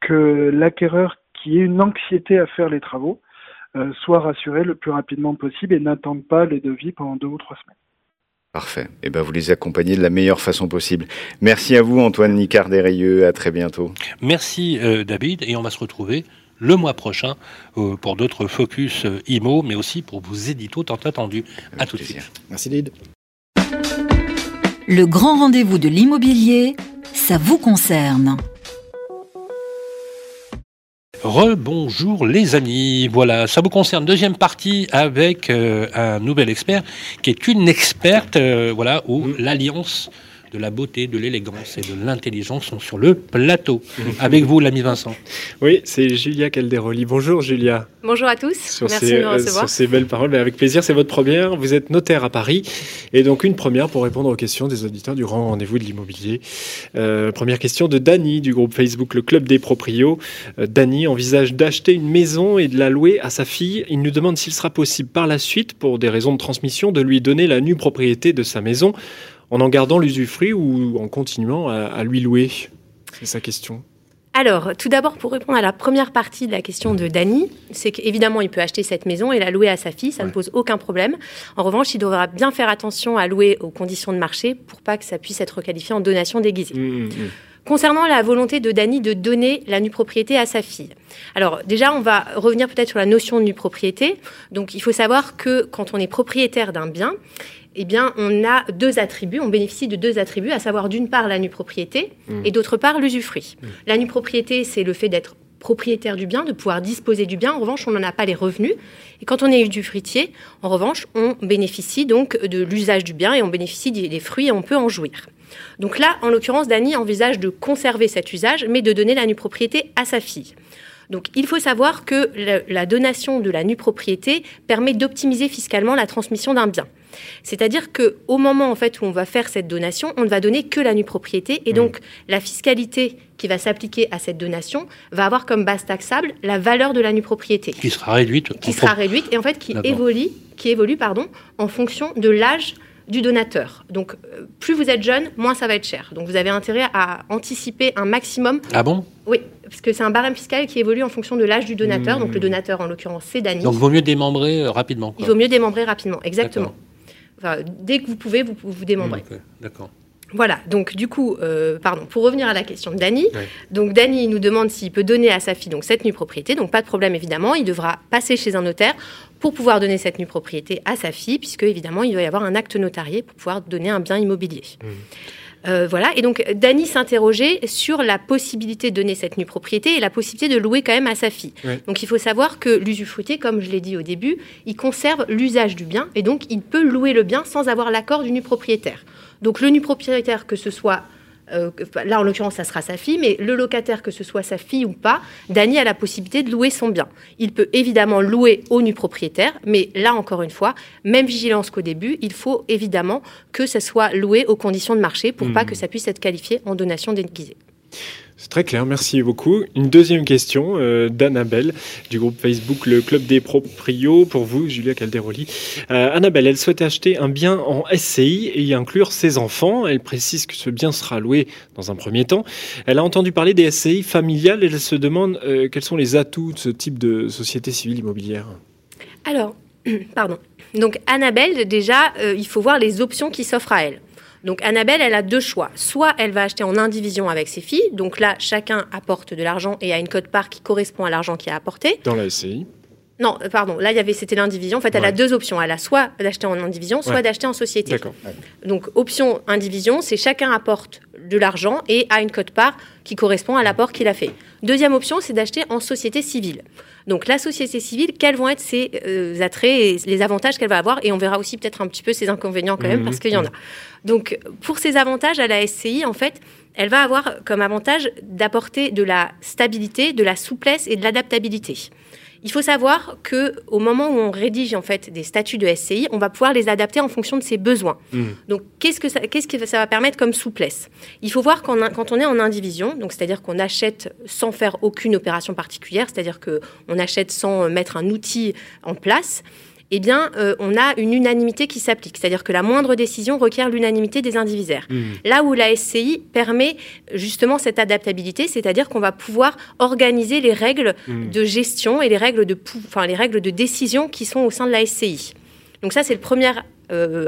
que l'acquéreur qui ait une anxiété à faire les travaux euh, soit rassuré le plus rapidement possible et n'attende pas les devis pendant deux ou trois semaines. Parfait. Et ben vous les accompagnez de la meilleure façon possible. Merci à vous Antoine Nicard Desrieux. À très bientôt. Merci euh, David et on va se retrouver le mois prochain euh, pour d'autres focus euh, IMO, mais aussi pour vos éditos tant attendus. À tout de suite. Merci David. Le grand rendez-vous de l'immobilier, ça vous concerne. Rebonjour les amis, voilà, ça vous concerne. Deuxième partie avec euh, un nouvel expert qui est une experte, euh, voilà, où l'alliance de la beauté, de l'élégance et de l'intelligence sont sur le plateau. Avec vous, l'ami Vincent. Oui, c'est Julia Calderoli. Bonjour Julia. Bonjour à tous, Sur merci ces, de me euh, recevoir. sur ces belles paroles, mais avec plaisir, c'est votre première. Vous êtes notaire à Paris et donc une première pour répondre aux questions des auditeurs du grand rendez-vous de l'immobilier. Euh, première question de Dany du groupe Facebook Le Club des Proprios. Euh, Dany envisage d'acheter une maison et de la louer à sa fille. Il nous demande s'il sera possible par la suite, pour des raisons de transmission, de lui donner la nue propriété de sa maison en en gardant l'usufruit ou en continuant à, à lui louer? C'est sa question. Alors, tout d'abord, pour répondre à la première partie de la question de Dany, c'est qu'évidemment, il peut acheter cette maison et la louer à sa fille, ça ne pose aucun problème. En revanche, il devra bien faire attention à louer aux conditions de marché pour pas que ça puisse être qualifié en donation déguisée. Concernant la volonté de Dany de donner la nue propriété à sa fille. Alors déjà, on va revenir peut-être sur la notion de nue propriété. Donc il faut savoir que quand on est propriétaire d'un bien, eh bien, on a deux attributs, on bénéficie de deux attributs, à savoir d'une part la nue propriété Mm. et d'autre part l'usufruit. La nue propriété, c'est le fait d'être propriétaire du bien, de pouvoir disposer du bien. En revanche, on n'en a pas les revenus. Et quand on est usufruitier, en revanche, on bénéficie donc de l'usage du bien et on bénéficie des des fruits et on peut en jouir. Donc là, en l'occurrence, Dany envisage de conserver cet usage, mais de donner la nue propriété à sa fille. Donc il faut savoir que la, la donation de la nue propriété permet d'optimiser fiscalement la transmission d'un bien. C'est-à-dire que au moment en fait où on va faire cette donation, on ne va donner que la nue propriété et donc la fiscalité qui va s'appliquer à cette donation va avoir comme base taxable la valeur de la nue propriété Qui sera réduite. qui sera réduite et en fait qui évolue, qui évolue pardon, en fonction de l'âge du donateur. Donc euh, plus vous êtes jeune, moins ça va être cher. Donc vous avez intérêt à anticiper un maximum. Ah bon? Oui, parce que c'est un barème fiscal qui évolue en fonction de l'âge du donateur. Hmm. Donc le donateur en l'occurrence c'est Dany. Donc, vaut mieux démembrer euh, rapidement. Il vaut mieux démembrer rapidement, exactement. Enfin, dès que vous pouvez, vous vous démembrez. Ok, D'accord. Voilà, donc du coup, euh, pardon, pour revenir à la question de Dany, Ouais. donc Dany il nous demande s'il peut donner à sa fille donc cette nue propriété, donc pas de problème évidemment, il devra passer chez un notaire pour pouvoir donner cette nue propriété à sa fille, puisque évidemment il doit y avoir un acte notarié pour pouvoir donner un bien immobilier. Euh, voilà, et donc Dany s'interrogeait sur la possibilité de donner cette nue propriété et la possibilité de louer quand même à sa fille. Ouais. Donc il faut savoir que l'usufruitier, comme je l'ai dit au début, il conserve l'usage du bien et donc il peut louer le bien sans avoir l'accord du nu propriétaire. Donc le nu propriétaire, que ce soit, euh, là en l'occurrence ça sera sa fille, mais le locataire, que ce soit sa fille ou pas, Dany a la possibilité de louer son bien. Il peut évidemment louer au nu propriétaire, mais là encore une fois, même vigilance qu'au début, il faut évidemment que ça soit loué aux conditions de marché pour pas Mhm. que ça puisse être qualifié en donation déguisée. C'est très clair, merci beaucoup. Une deuxième question euh, d'Annabelle du groupe Facebook Le Club des Proprios. Pour vous, Julia Calderoli. Euh, Annabelle, elle souhaite acheter un bien en SCI et y inclure ses enfants. Elle précise que ce bien sera loué dans un premier temps. Elle a entendu parler des SCI familiales et elle se demande euh, quels sont les atouts de ce type de société civile immobilière. Alors, pardon. Donc Annabelle, déjà, euh, il faut voir les options qui s'offrent à elle. Donc Annabelle, elle a deux choix. Soit elle va acheter en indivision avec ses filles. Donc là, chacun apporte de l'argent et a une cote-part qui correspond à l'argent qui a apporté. Dans la SCI. Non, euh, pardon. Là, il y avait, c'était l'indivision. En fait, elle a deux options. Elle a soit d'acheter en indivision, soit Ouais. d'acheter en société. D'accord. Donc, option indivision, c'est chacun apporte de l'argent et a une cote-part qui correspond à l'apport qu'il a fait. Deuxième option, c'est d'acheter en société civile. Donc, la société civile, quels vont être ses euh, attraits et les avantages qu'elle va avoir? Et on verra aussi peut-être un petit peu ses inconvénients quand même, Mhm. parce qu'il y en a. Donc, pour ces avantages à la SCI, en fait, elle va avoir comme avantage d'apporter de la stabilité, de la souplesse et de l'adaptabilité. Il faut savoir que au moment où on rédige en fait des statuts de SCI, on va pouvoir les adapter en fonction de ses besoins. Mmh. Donc, qu'est-ce que ça, qu'est-ce que ça va permettre comme souplesse? Il faut voir qu'en, quand on est en indivision, donc c'est-à-dire qu'on achète sans faire aucune opération particulière, c'est-à-dire que on achète sans mettre un outil en place. Eh bien, euh, on a une unanimité qui s'applique, c'est-à-dire que la moindre décision requiert l'unanimité des indivisaires. Là où la SCI permet justement cette adaptabilité, c'est-à-dire qu'on va pouvoir organiser les règles Mm. de gestion et les règles de, enfin, les règles de décision qui sont au sein de la SCI. Donc ça, c'est le premier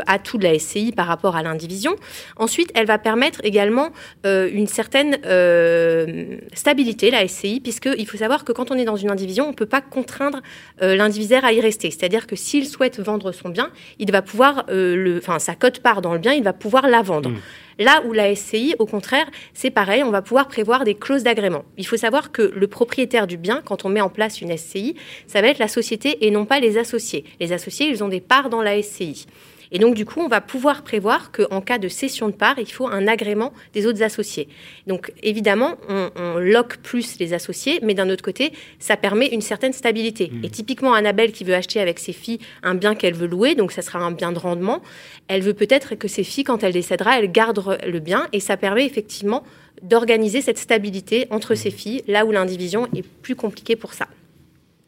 atout de la SCI par rapport à l'indivision. Ensuite, elle va permettre également euh, une certaine euh, stabilité, la SCI, puisqu'il faut savoir que quand on est dans une indivision, on ne peut pas contraindre euh, l'indivisaire à y rester. C'est-à-dire que s'il souhaite vendre son bien, il va pouvoir, euh, le, enfin, sa cote part dans le bien, il va pouvoir la vendre. Là où la SCI, au contraire, c'est pareil, on va pouvoir prévoir des clauses d'agrément. Il faut savoir que le propriétaire du bien, quand on met en place une SCI, ça va être la société et non pas les associés. Les associés, ils ont des parts dans la SCI. Et donc, du coup, on va pouvoir prévoir qu'en cas de cession de parts, il faut un agrément des autres associés. Donc, évidemment, on, on loque plus les associés, mais d'un autre côté, ça permet une certaine stabilité. Et typiquement, Annabelle qui veut acheter avec ses filles un bien qu'elle veut louer, donc ça sera un bien de rendement, elle veut peut-être que ses filles, quand elle décédera, elles gardent le bien, et ça permet effectivement d'organiser cette stabilité entre ses filles, là où l'indivision est plus compliquée pour ça.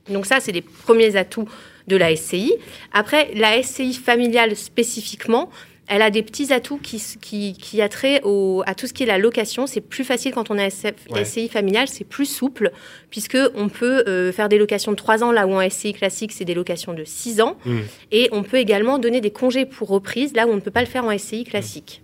Donc ça, c'est les premiers atouts de la SCI. Après, la SCI familiale spécifiquement, elle a des petits atouts qui, qui, qui a trait au, à tout ce qui est la location. C'est plus facile quand on SF Ouais. SCI familiale, c'est plus souple, puisque on peut euh, faire des locations de 3 ans, là où en SCI classique, c'est des locations de 6 ans. Mmh. Et on peut également donner des congés pour reprise, là où on ne peut pas le faire en SCI classique.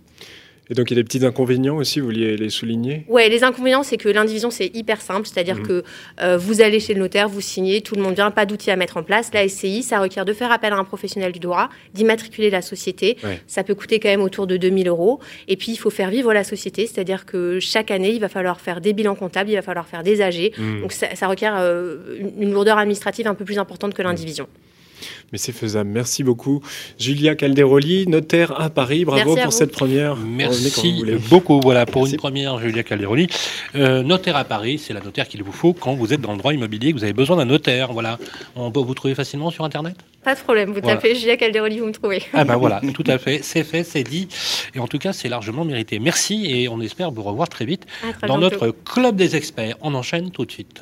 Et donc il y a des petits inconvénients aussi, vous vouliez les souligner? Ouais, les inconvénients, c'est que l'indivision, c'est hyper simple. C'est-à-dire Mhm. que euh, vous allez chez le notaire, vous signez, tout le monde vient, pas d'outils à mettre en place. La SCI, ça requiert de faire appel à un professionnel du droit, d'immatriculer la société. Ouais. Ça peut coûter quand même autour de 2000 euros. Et puis, il faut faire vivre la société. C'est-à-dire que chaque année, il va falloir faire des bilans comptables, il va falloir faire des AG. Mhm. Donc, ça, ça requiert euh, une, une lourdeur administrative un peu plus importante que l'indivision. Mais c'est faisable. Merci beaucoup. Julia Calderoli, notaire à Paris. Bravo Merci à pour vous. cette première. Merci beaucoup. Voilà, pour une première, Julia Calderoli. Euh, notaire à Paris, c'est la notaire qu'il vous faut quand vous êtes dans le droit immobilier, que vous avez besoin d'un notaire. Voilà. On peut vous trouver facilement sur Internet? Pas de problème. Vous Voilà. tapez Julia Calderoli, vous me trouvez. Ah ben voilà, tout à fait, c'est fait, c'est dit. Et en tout cas, c'est largement mérité. Merci et on espère vous revoir très vite À dans bientôt. notre club des experts. On enchaîne tout de suite.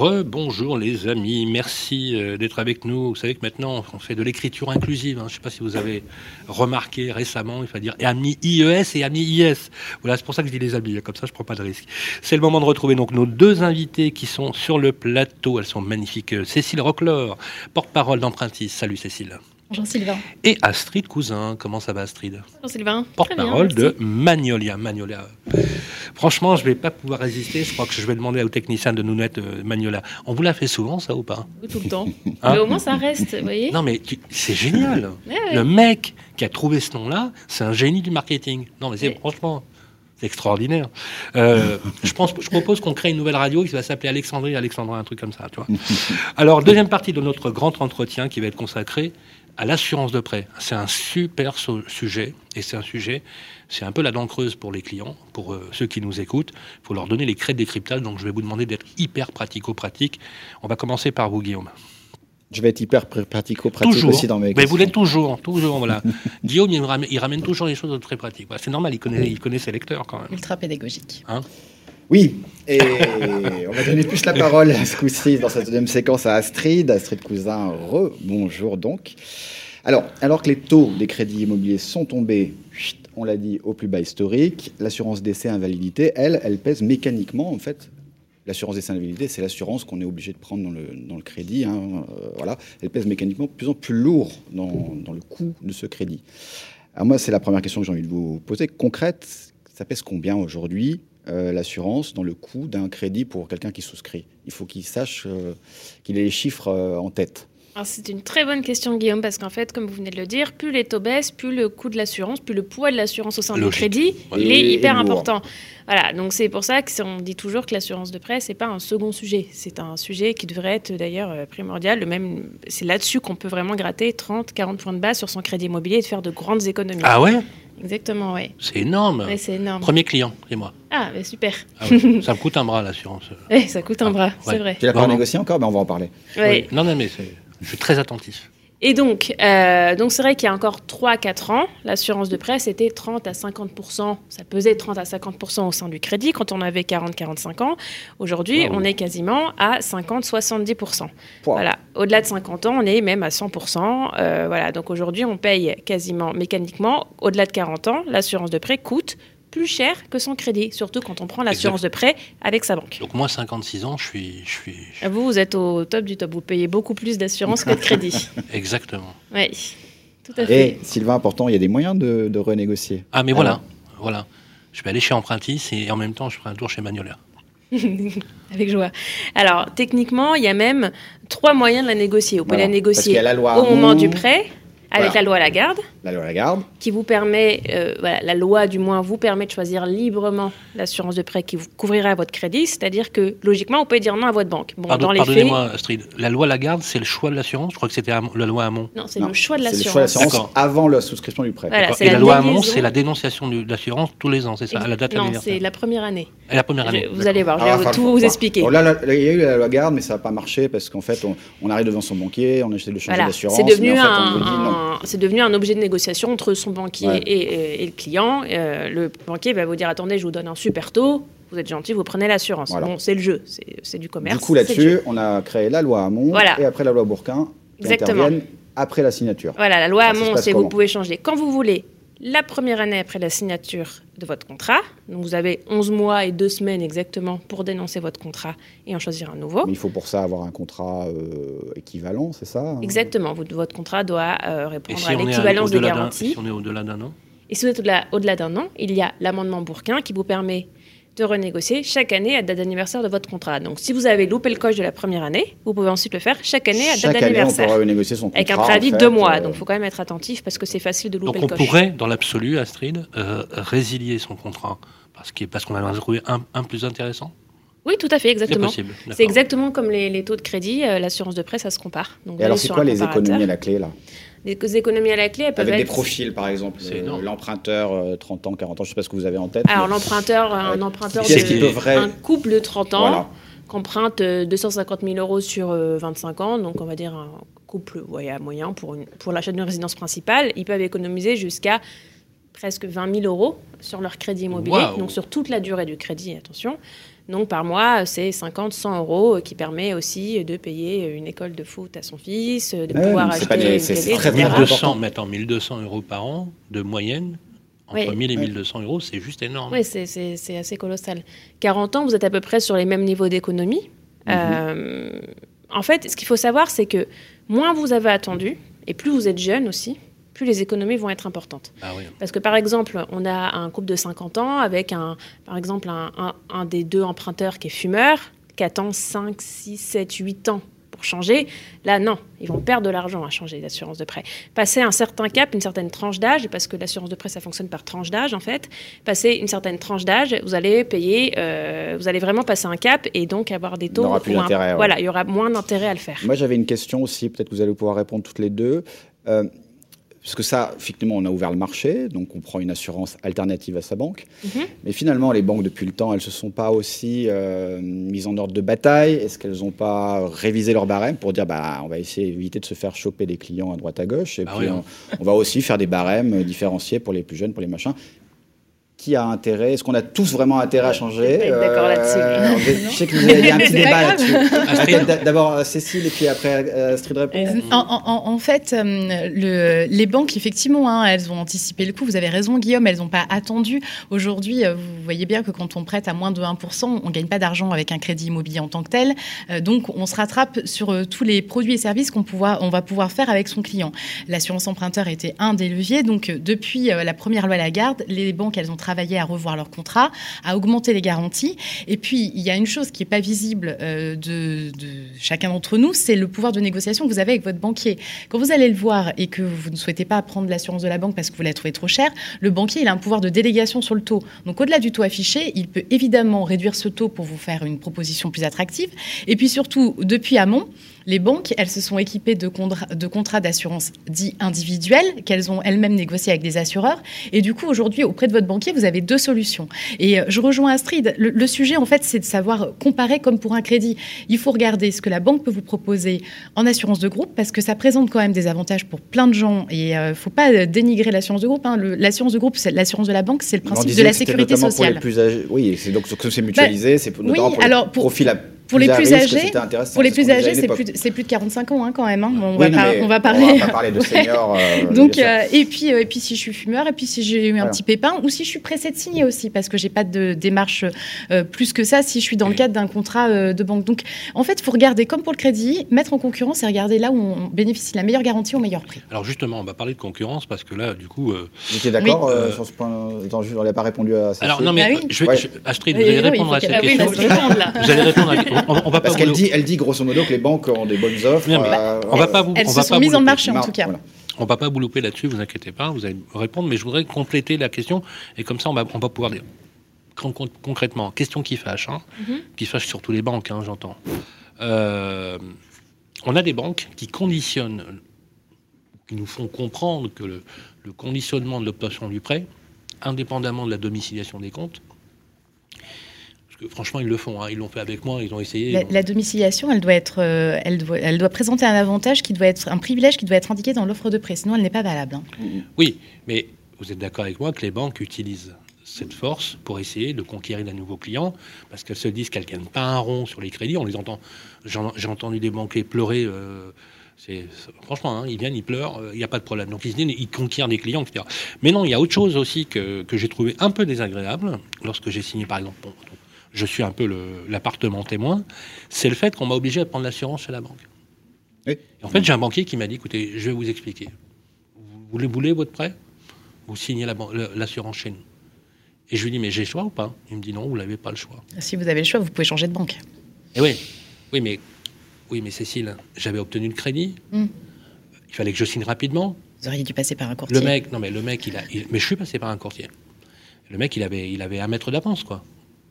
Rebonjour les amis, merci euh, d'être avec nous. Vous savez que maintenant on fait de l'écriture inclusive. hein. Je ne sais pas si vous avez remarqué récemment, il faut dire amis IES et amis IS. Voilà, c'est pour ça que je dis les amis, comme ça je ne prends pas de risque. C'est le moment de retrouver donc nos deux invités qui sont sur le plateau. Elles sont magnifiques. Cécile Roclor, porte-parole d'Empruntis. Salut Cécile. Bonjour Sylvain. Et Astrid Cousin. Comment ça va Astrid? Bonjour Sylvain. Porte-parole de Magnolia. Magnolia. Franchement, je vais pas pouvoir résister. Je crois que je vais demander au technicien de nous mettre euh, Magnolia. On vous l'a fait souvent, ça ou pas? Tout le temps. Hein? Mais au moins ça reste, vous voyez Non, mais tu- c'est génial. Ouais, ouais. Le mec qui a trouvé ce nom-là, c'est un génie du marketing. Non, mais c'est franchement. C'est extraordinaire. Euh, je, pense, je propose qu'on crée une nouvelle radio qui va s'appeler Alexandrie, Alexandrin, un truc comme ça. Tu vois. Alors, deuxième partie de notre grand entretien qui va être consacré à l'assurance de prêt. C'est un super so- sujet et c'est un sujet, c'est un peu la dent creuse pour les clients, pour euh, ceux qui nous écoutent. Il faut leur donner les clés de décryptage, donc je vais vous demander d'être hyper pratico-pratique. On va commencer par vous, Guillaume. Je vais être hyper pr- pratico-pratique Toujours. aussi dans mes Mais questions. vous l'êtes toujours, toujours, voilà. Guillaume, il ramène, il ramène toujours les choses très pratiques. Voilà, c'est normal, il connaît, il connaît ses lecteurs quand même. Ultra pédagogique. Hein? Oui, et on va donner plus la parole ce coup-ci dans cette deuxième séquence à Astrid. Astrid Cousin, re-bonjour donc. Alors, alors que les taux des crédits immobiliers sont tombés, on l'a dit, au plus bas historique, l'assurance décès invalidité, elle, elle pèse mécaniquement, en fait. L'assurance décès invalidité, c'est l'assurance qu'on est obligé de prendre dans le, dans le crédit. hein, euh, voilà. Elle pèse mécaniquement de plus en plus lourd dans, dans le coût de ce crédit. Alors moi, c'est la première question que j'ai envie de vous poser. Concrète, ça pèse combien aujourd'hui? Euh, l'assurance dans le coût d'un crédit pour quelqu'un qui souscrit Il faut qu'il sache euh, qu'il ait les chiffres euh, en tête. Alors, C'est une très bonne question, Guillaume, parce qu'en fait, comme vous venez de le dire, plus les taux baissent, plus le coût de l'assurance, plus le poids de l'assurance au sein du crédit, Ouais. il est hyper important. Voilà, donc c'est pour ça qu'on dit toujours que l'assurance de prêt, c'est pas un second sujet. C'est un sujet qui devrait être d'ailleurs primordial. Le même, c'est là-dessus qu'on peut vraiment gratter 30, 40 points de base sur son crédit immobilier et de faire de grandes économies. Ah ouais? Exactement, ouais. C'est énorme. Ouais, c'est énorme. Premier client, c'est moi. Ah, mais super. Ah ouais, ça me coûte un bras l'assurance. Ouais, ça coûte un bras, ouais. c'est vrai. Tu l'as pas négocié encore, mais on va en parler. Ouais. Oui. Non, non, mais je suis très attentif. Et donc, euh, donc c'est vrai qu'il y a encore 3-4 ans, l'assurance de prêt, c'était 30 à 50% ça pesait 30 à 50% au sein du crédit quand on avait 40-45 ans. Aujourd'hui, Wow. on est quasiment à 50-70 Pouah. Voilà. Au-delà de 50 ans, on est même à 100% Euh, Voilà. Donc aujourd'hui, on paye quasiment mécaniquement. Au-delà de 40 ans, l'assurance de prêt coûte plus cher que son crédit, surtout quand on prend l'assurance de prêt avec sa banque. Donc moi, 56 ans, je suis, je suis Vous, vous êtes au top du top. Vous payez beaucoup plus d'assurance que de crédit. exactement. Oui, tout à fait. Et Sylvain, pourtant, il y a des moyens de, de renégocier. Ah, mais Alors, voilà, voilà. Je vais aller chez Empruntis et en même temps, je ferai un tour chez Magnolia. Avec joie. Alors, techniquement, il y a même trois moyens de la négocier. Vous pouvez Voilà. la négocier la loi au moment du prêt, avec Voilà. la loi Lagarde, La loi Lagarde. qui vous permet, euh, voilà, la loi du moins vous permet de choisir librement l'assurance de prêt qui vous couvrira votre crédit. C'est-à-dire que, logiquement, vous pouvez dire non à votre banque. Bon, Pardon- faits, Pardonnez-moi, Astrid. La loi Lagarde, c'est le choix de l'assurance? Je crois que c'était la loi Hamon. non, c'est le choix de le l'assurance. choix de l'assurance D'accord. avant la souscription du prêt. Voilà, Et la la loi Hamon, c'est la dénonciation de l'assurance tous les ans, c'est ça, à la date Non, c'est la première année. Et la première Je- année. vous allez voir, je Alors, vais tout vous expliquer. Bon, là, là, il y a eu la loi Garde, mais ça n'a pas marché parce qu'en fait, on, on arrive devant son banquier, on essaie de changer Voilà, d'assurance. c'est devenu, un, c'est devenu un objet de négociation entre son banquier Ouais. et, et- et le client. Euh, le banquier va vous dire attendez, je vous donne un super taux, vous êtes gentil, vous prenez l'assurance. Voilà. Bon, c'est le jeu, c'est du commerce. Du coup, là-dessus, on a créé la loi Hamon Voilà. et après la loi Bourquin qui Exactement. après la signature. Voilà, la loi Hamon, c'est vous pouvez changer quand vous voulez. La première année après la signature de votre contrat, donc vous avez 11 mois et 2 semaines exactement pour dénoncer votre contrat et en choisir un nouveau. Mais il faut pour ça avoir un contrat euh, équivalent, c'est ça hein? Exactement, votre contrat doit euh, Et répondre si à l'équivalence des garanties. si on est au-delà d'un an? Et si vous êtes au-delà, au-delà d'un an, il y a l'amendement Bourquin qui vous permet de renégocier chaque année à date d'anniversaire de votre contrat. Donc si vous avez loupé le coche de la première année, vous pouvez ensuite le faire chaque année à Chaque date année, on d'anniversaire. pourra renégocier son contrat. Avec un en préavis de deux mois. euh, Donc il faut quand même être attentif parce que c'est facile de Donc louper on le coche. pourrait, dans l'absolu, Astrid, euh, résilier son contrat parce qu'il- parce qu'on a trouvé un, un plus intéressant Oui, tout à fait, exactement. possible, d'accord. C'est exactement comme les, les taux de crédit, euh, l'assurance de prêt, ça se compare. Donc, Et alors, c'est quoi les économies à la clé, là? Les économies à la clé, elles peuvent Avec des être- profils, par exemple. C'est euh. L'emprunteur, euh, 30 ans, 40 ans, je ne sais pas ce que vous avez en tête. Alors mais- l'emprunteur, un emprunteur, de- qui devrait- un couple de 30 ans Voilà. qu'emprunte euh, 250 000 euros sur euh, 25 ans, donc on va dire un couple ouais, à moyen pour, une- pour l'achat d'une résidence principale, ils peuvent économiser jusqu'à presque 20 000 euros sur leur crédit immobilier, Waouh. donc sur toute la durée du crédit, attention. Donc par mois, c'est 50, 100 euros qui permet aussi de payer une école de foot à son fils, de Ouais, pouvoir acheter pas des- une c'est- télé, c'est très, etc. très 1200, mais attends, 1200 euros par an de moyenne, entre Oui. 1000 et Oui. 1200 euros, c'est juste énorme. Oui, c'est- assez colossal. 40 ans, vous êtes à peu près sur les mêmes niveaux d'économie. Euh, en fait, ce qu'il faut savoir, c'est que moins vous avez attendu, et plus vous êtes jeune aussi, plus les économies vont être importantes. Ah oui. Parce que par exemple, on a un couple de 50 ans avec un, par exemple un, un- un des deux emprunteurs qui est fumeur, qui attend 5, 6, 7, 8 ans pour changer. Là, non, ils vont perdre de l'argent à changer d'assurance de prêt. Passer un certain cap, une certaine tranche d'âge, parce que l'assurance de prêt, ça fonctionne par tranche d'âge en fait. Passer une certaine tranche d'âge, vous allez payer, euh, vous allez vraiment passer un cap et donc avoir des taux. Il n'aura plus un- ouais. Voilà, il y aura moins d'intérêt à le faire. Moi, j'avais une question aussi, peut-être que vous allez pouvoir répondre toutes les deux. Euh, parce que ça, effectivement, on a ouvert le marché, donc on prend une assurance alternative à sa banque. Mhm. Mais finalement, les banques, depuis le temps, elles se sont pas aussi euh, mises en ordre de bataille. Est-ce qu'elles n'ont pas révisé leur barème pour dire, bah, on va essayer d'éviter de se faire choper des clients à droite à gauche, et Bah puis oui, on, on va aussi faire des barèmes différenciés pour les plus jeunes, pour les machins. Qui a intérêt? Est-ce qu'on a tous vraiment intérêt à changer? D'accord là-dessus. alors, je sais que vous avez- il y a un petit débat là-dessus. D'abord euh, Cécile et puis après euh, Astrid répond. En, en- en- fait, euh, le- les banques, effectivement, hein, elles ont anticipé le coup. Vous avez raison, Guillaume, elles n'ont pas attendu. Aujourd'hui, euh, vous voyez bien que quand on prête à moins de 1%, on ne gagne pas d'argent avec un crédit immobilier en tant que tel. Euh, donc, on se rattrape sur euh, tous les produits et services qu'on on va pouvoir faire avec son client. L'assurance emprunteur était un des leviers. Donc, euh, depuis euh, la première loi Lagarde, les banques, elles ont travaillé à revoir leurs contrats, à augmenter les garanties. Et puis, il y a une chose qui n'est pas visible euh, de, de chacun d'entre nous, c'est le pouvoir de négociation que vous avez avec votre banquier. Quand vous allez le voir et que vous ne souhaitez pas prendre l'assurance de la banque parce que vous la trouvez trop chère, le banquier, il a un pouvoir de délégation sur le taux. Donc, au-delà du taux affiché, il peut évidemment réduire ce taux pour vous faire une proposition plus attractive. Et puis surtout, depuis amont, les banques, elles se sont équipées de, contrats d'assurance dits individuels qu'elles ont elles-mêmes négociés avec des assureurs. Et du coup, aujourd'hui, auprès de votre banquier, vous avez deux solutions. Et euh, je rejoins Astrid. Le, le sujet, en fait, c'est de savoir comparer comme pour un crédit. Il faut regarder ce que la banque peut vous proposer en assurance de groupe parce que ça présente quand même des avantages pour plein de gens. Et il ne faut pas euh, dénigrer l'assurance de groupe. hein. L'assurance de groupe, c'est l'assurance de la banque, c'est le principe de la sécurité notamment pour sociale. les plus âgés. Oui, c'est donc que c'est mutualisé, c'est pour- oui, notamment pour alors, les pour- profils à Pour les plus âgés, pour les plus âgés, c'est plus, de- c'est plus de 45 ans hein, quand même. hein. On, Oui, va par- on on parler. va pas parler de seniors, euh, Donc, euh, et puis, euh, et puis si je suis fumeur, et puis si j'ai eu un Voilà. petit pépin, ou si je suis pressée de signer aussi, parce que j'ai pas de démarche euh, plus que ça, si je suis dans le cadre d'un contrat euh, de banque. Donc, en fait, il faut regarder comme pour le crédit, mettre en concurrence et regarder là où on bénéficie de la meilleure garantie au meilleur prix. Alors justement, on va parler de concurrence parce que là, du coup... euh, Vous étiez d'accord Oui. euh, Euh, sur ce point Attends, je n'aurais pas répondu à ça. Alors non mais Ah je vais, Ouais. je- Astrid, Oui, vous allez répondre à cette oui, question. Vous allez répondre. À... On, on va pas Parce qu'elle vous- dit, elle dit grosso modo que les banques ont des bonnes offres. Non, euh, on va pas vous. Elles on se va sont pas mises vous en louper. marché, en Mar- tout cas. voilà. On va pas vous louper là-dessus, vous inquiétez pas, vous allez me répondre, mais je voudrais compléter la question et comme ça on va, on va pouvoir dire con- con- concrètement, question qui fâche, hein, Mhm. qui fâche surtout les banques, hein, j'entends. Euh, on a des banques qui conditionnent, qui nous font comprendre que le, le conditionnement de l'obtention du prêt, indépendamment de la domiciliation des comptes, que franchement ils le font, hein, ils l'ont fait avec moi, ils ont essayé. La, la domiciliation, elle doit, être, euh, elle, doit, elle doit présenter un avantage qui doit être un privilège qui doit être indiqué dans l'offre de prêt, sinon elle n'est pas valable. hein. Oui, mais vous êtes d'accord avec moi que les banques utilisent cette force pour essayer de conquérir de nouveaux clients, parce qu'elles se disent qu'elles gagnent pas un rond sur les crédits. On les entend. J'ai entendu des banquiers pleurer. euh, c'est franchement, hein, ils viennent, ils pleurent, euh, il n'y a pas de problème. Donc ils ils conquièrent des clients, etc. Mais non, il y a autre chose aussi que, que j'ai trouvé un peu désagréable lorsque j'ai signé, par exemple. bon, je suis un peu le- l'appartement témoin, c'est le fait qu'on m'a obligé à prendre l'assurance chez la banque. Oui. Et en fait, j'ai un banquier qui m'a dit, écoutez, je vais vous expliquer. Vous voulez, voulez votre prêt? Vous signez la le- l'assurance chez nous. Et je lui dis, mais j'ai le choix ou pas? Il me dit, non, vous n'avez pas le choix. Si vous avez le choix, vous pouvez changer de banque. Et oui, oui, mais, oui, mais Cécile, j'avais obtenu le crédit. Mm. Il fallait que je signe rapidement. Vous auriez dû passer par un courtier. Le mec, non, mais le mec, il a. il- mais je suis passé par un courtier. Le mec, il avait, il avait un mètre d'avance, quoi.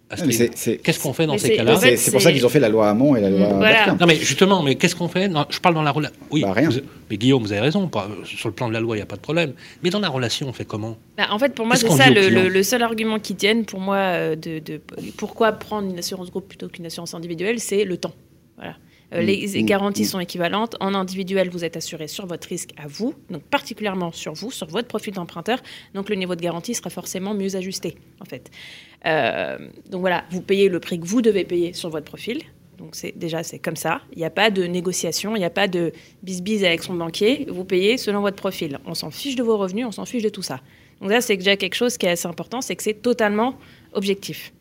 Qu'est-ce qu'on fait dans ces c'est- cas-là en fait, C'est pour ça qu'ils ont fait la loi Hamon et la loi Voilà. Bertin. Non, mais justement, mais qu'est-ce qu'on fait Non, Je parle dans la relation. Oui, Bah, rien. vous- mais Guillaume, vous avez raison. pas- sur le plan de la loi, il n'y a pas de problème. Mais dans la relation, on fait comment Bah, en fait, pour moi, c'est ça le seul argument qui tienne pour moi euh, de, de- pourquoi prendre une assurance groupe plutôt qu'une assurance individuelle, c'est le temps. Voilà. Euh, Mm, les mm, garanties mm. sont équivalentes. En individuel, vous êtes assuré sur votre risque à vous, donc particulièrement sur vous, sur votre profil d'emprunteur. Donc le niveau de garantie sera forcément mieux ajusté, en fait. Euh, donc voilà, vous payez le prix que vous devez payer sur votre profil. Donc c'est déjà c'est comme ça. Il n'y a pas de négociation, il n'y a pas de bis-bis avec son banquier. Vous payez selon votre profil. On s'en fiche de vos revenus, on s'en fiche de tout ça. Donc là c'est déjà quelque chose qui est assez important, c'est que c'est totalement objectif.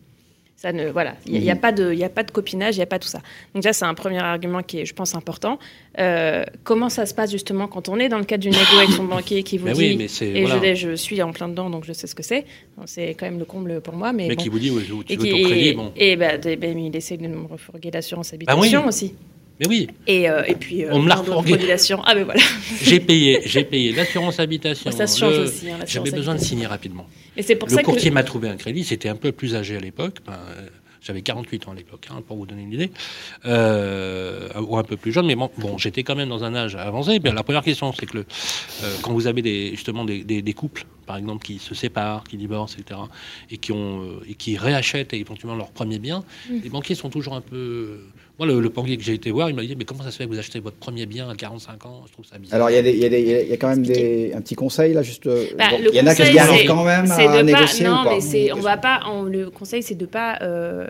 Ça ne, voilà, il n'y a, Mhm. pas de, il a pas de copinage, il n'y a pas tout ça. Donc ça, c'est un premier argument qui est, je pense, important. Euh, comment ça se passe justement quand on est dans le cadre d'une négo avec son banquier qui vous Mais dit, oui, mais et voilà. je, je suis en plein dedans, donc je sais ce que c'est. C'est quand même le comble pour moi, mais, Mais bon. qui vous dit, ouais, tu et veux qui- ton crédit, bon. Et bah, des- ben, il essaie de me refourguer l'assurance Bah habitation oui. aussi. Mais oui, Et, euh, et puis, euh, On me l'a. Ah, ben voilà. j'ai payé, j'ai payé l'assurance habitation. Ça se change le- aussi, hein, J'avais besoin de signer rapidement. Et c'est pour le ça que- courtier m'a trouvé un crédit. C'était un peu plus âgé à l'époque. Ben, euh, J'avais 48 ans à l'époque, hein, pour vous donner une idée, euh, ou un peu plus jeune, mais bon, bon j'étais quand même dans un âge avancé. Bien, la première question, c'est que le, euh, quand vous avez des, justement des, des- des couples, par exemple, qui se séparent, qui divorcent, etc., et qui, ont, et qui réachètent éventuellement leur premier bien, Mm. les banquiers sont toujours un peu... Moi, le, le que j'ai été voir, il m'a dit, mais comment ça se fait que vous achetez votre premier bien à 45 ans? Je trouve ça bizarre. Alors, il y, a des- il y, a des- il y a- quand même des, un petit conseil, là, juste. euh, Bah, bon, le il y en a qui se quand même à de pas- négocier non, ou pas mais c'est, on va pas. on- le conseil, c'est de pas. euh,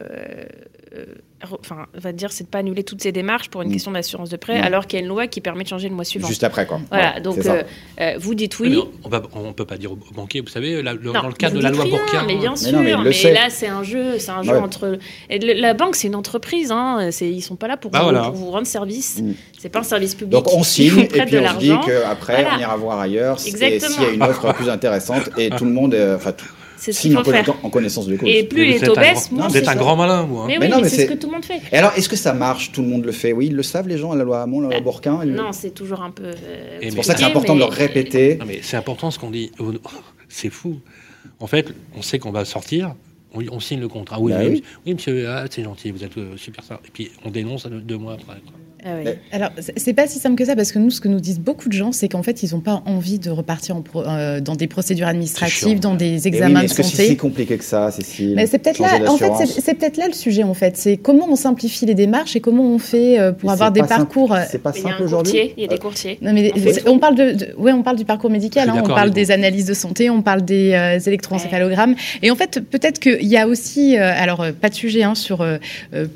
Enfin, on va dire, c'est de pas annuler toutes ces démarches pour une Mm. question d'assurance de prêt, Mm. alors qu'il y a une loi qui permet de changer le mois suivant. Juste après, quoi. Voilà. Ouais, donc, euh, euh, vous dites Oui, mais on va- on peut pas dire au banquier, vous savez, la- le- Non, dans le cadre de la loi rien, Bourquin. Mais bien Mais sûr, non, mais là c'est un jeu, c'est un jeu Ouais. entre. et le- la banque, c'est une entreprise, hein. C'est, ils sont pas là pour, Bah vous, voilà. pour vous rendre service. Mm. C'est pas un service public. Donc on signe et puis on se dit qu'après Voilà. on ira voir ailleurs et Exactement. s'il y a une offre plus intéressante et tout le monde, euh, enfin tout, C'est ce signe qu'il en, faut faire. conna- en connaissance de cause. Et plus les taux baissent, moins vous c'est êtes un grand malin, vous. hein. Mais, Mais oui, non, mais mais c'est ce que tout le monde fait. Et alors, est-ce que ça marche Tout le monde le fait? Oui, ils le savent les gens, la loi Hamon, la loi ils le- Non, c'est toujours un peu. euh, Et C'est pour ça que c'est important de le répéter. Non, mais c'est important ce qu'on dit. C'est fou. En fait, on sait qu'on va sortir. On, on signe le contrat. Oui, Bah oui, monsieur, ah, c'est gentil, vous êtes euh, super ça. Et puis on dénonce deux- deux mois après. Ah Alors, c'est- pas si simple que ça, parce que nous, ce que nous disent beaucoup de gens, c'est qu'en fait, ils n'ont pas envie de repartir en pro- euh, dans des procédures administratives, dans des oui, examens mais de Est-ce que c'est santé. si compliqué que ça, Cécile Mais c'est peut-être là, en fait, c'est c'est peut-être là le sujet, en fait. C'est comment on simplifie les démarches et comment on fait euh, pour Mais avoir des pas simple- parcours. euh, c'est pas Il y a un simple aujourd'hui. courtier, il y a des courtiers. Non, mais En fait, c'est- on parle de, de- ouais, on parle du parcours médical, hein, on parle des analyses de santé, on parle des euh, électroencéphalogrammes. Et en fait, peut-être qu'il y a aussi, euh, alors pas de sujet hein, sur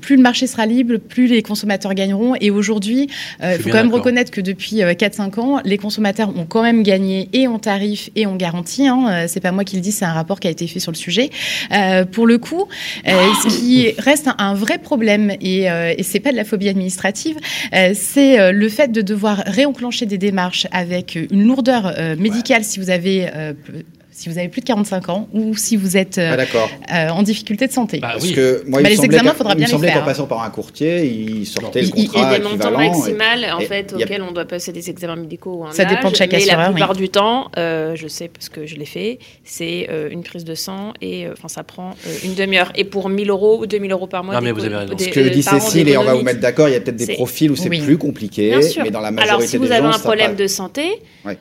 plus le marché sera libre, plus les consommateurs gagneront. Et aujourd'hui, euh, il faut quand même reconnaître que depuis euh, 4-5 ans, les consommateurs ont quand même gagné et en tarif et en garantie. Hein. Euh, C'est pas moi qui le dis, c'est un rapport qui a été fait sur le sujet. Euh, pour le coup, euh, ce qui reste un, un vrai problème et, euh, et c'est pas de la phobie administrative, euh, c'est euh, le fait de devoir réenclencher des démarches avec une lourdeur euh, médicale si vous avez euh, si vous avez plus de 45 ans ou si vous êtes euh, Ah, euh, en difficulté de santé. Parce que moi, Bah, il me les semblait examens, qu'en- faudra il bien me les semblait faire. qu'en passant par un courtier, il sortait le Il il y contrat a des montants maximales en fait il y a- auxquels on doit passer des examens médicaux ou un Ça dépend de chaque mais la assureur, plupart oui. du temps, euh, je sais parce que je l'ai fait, c'est euh, une prise de sang et euh, enfin ça prend euh, une demi-heure et pour 1000 euros ou 2000 euros par mois. Non, mais vous avez raison. des- Ce que euh, dit Cécile, et on va vous mettre d'accord, il y a peut-être des profils où c'est plus compliqué, Bien sûr. mais dans la majorité Alors si vous des avez gens, un problème de santé,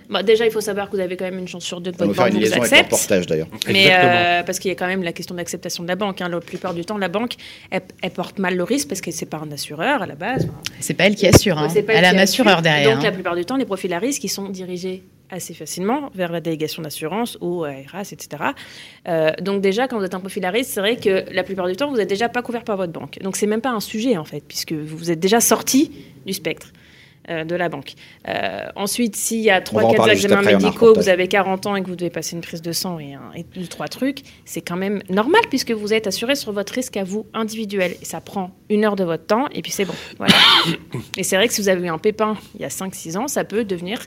bah, déjà il faut savoir que vous avez quand même une chance sur deux de Avec accepte. portage d'ailleurs. Mais euh, parce qu'il y a quand même la question d'acceptation de la banque. hein. La plupart du temps, la banque, elle, elle porte mal le risque parce que c'est pas un assureur à la base. C'est pas elle qui assure, hein. C'est pas elle a un assure. assureur derrière. Donc hein. la plupart du temps, les profils à risque, ils sont dirigés assez facilement vers la délégation d'assurance ou à RAS, etc. Euh, donc déjà, quand vous êtes un profil à risque, c'est vrai que la plupart du temps, vous n'êtes déjà pas couvert par votre banque. Donc c'est même pas un sujet en fait, puisque vous êtes déjà sorti du spectre. Euh, de la banque. Euh, ensuite, s'il y a On va en 3-4 parler juste examens médicaux, vous avez 40 ans et que vous devez passer une prise de sang et, un, et deux, trois trucs, c'est quand même normal puisque vous êtes assuré sur votre risque à vous individuel. Et ça prend une heure de votre temps et puis c'est bon. Voilà. et c'est vrai que si vous avez eu un pépin il y a 5-6 ans, ça peut devenir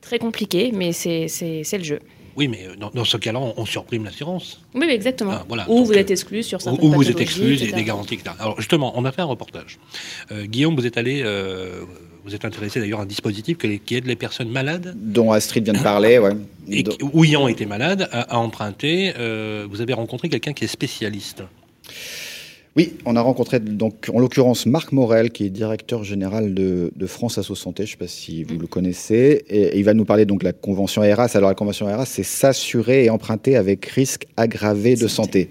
très compliqué, mais c'est le jeu. Oui, mais euh, dans, dans ce cas-là, on, on surprime l'assurance. Oui, exactement. Ah, voilà. Ou Donc, vous êtes exclu sur certaines ou vous êtes exclu des, garanties, etc. Alors justement, on a fait un reportage. Euh, Guillaume, vous êtes allé, euh, vous êtes intéressé d'ailleurs à un dispositif qui aide les personnes malades Dont Astrid vient de parler, ouais. et ou ayant été malades à, à emprunter. Euh, vous avez rencontré quelqu'un qui est spécialiste. Oui, on a rencontré donc en l'occurrence Marc Morel, qui est directeur général de, de France Asso Santé. Je ne sais pas si vous le connaissez. Et, il va nous parler donc de la convention ERAS. Alors la convention ERAS, c'est s'assurer et emprunter avec risque aggravé de santé.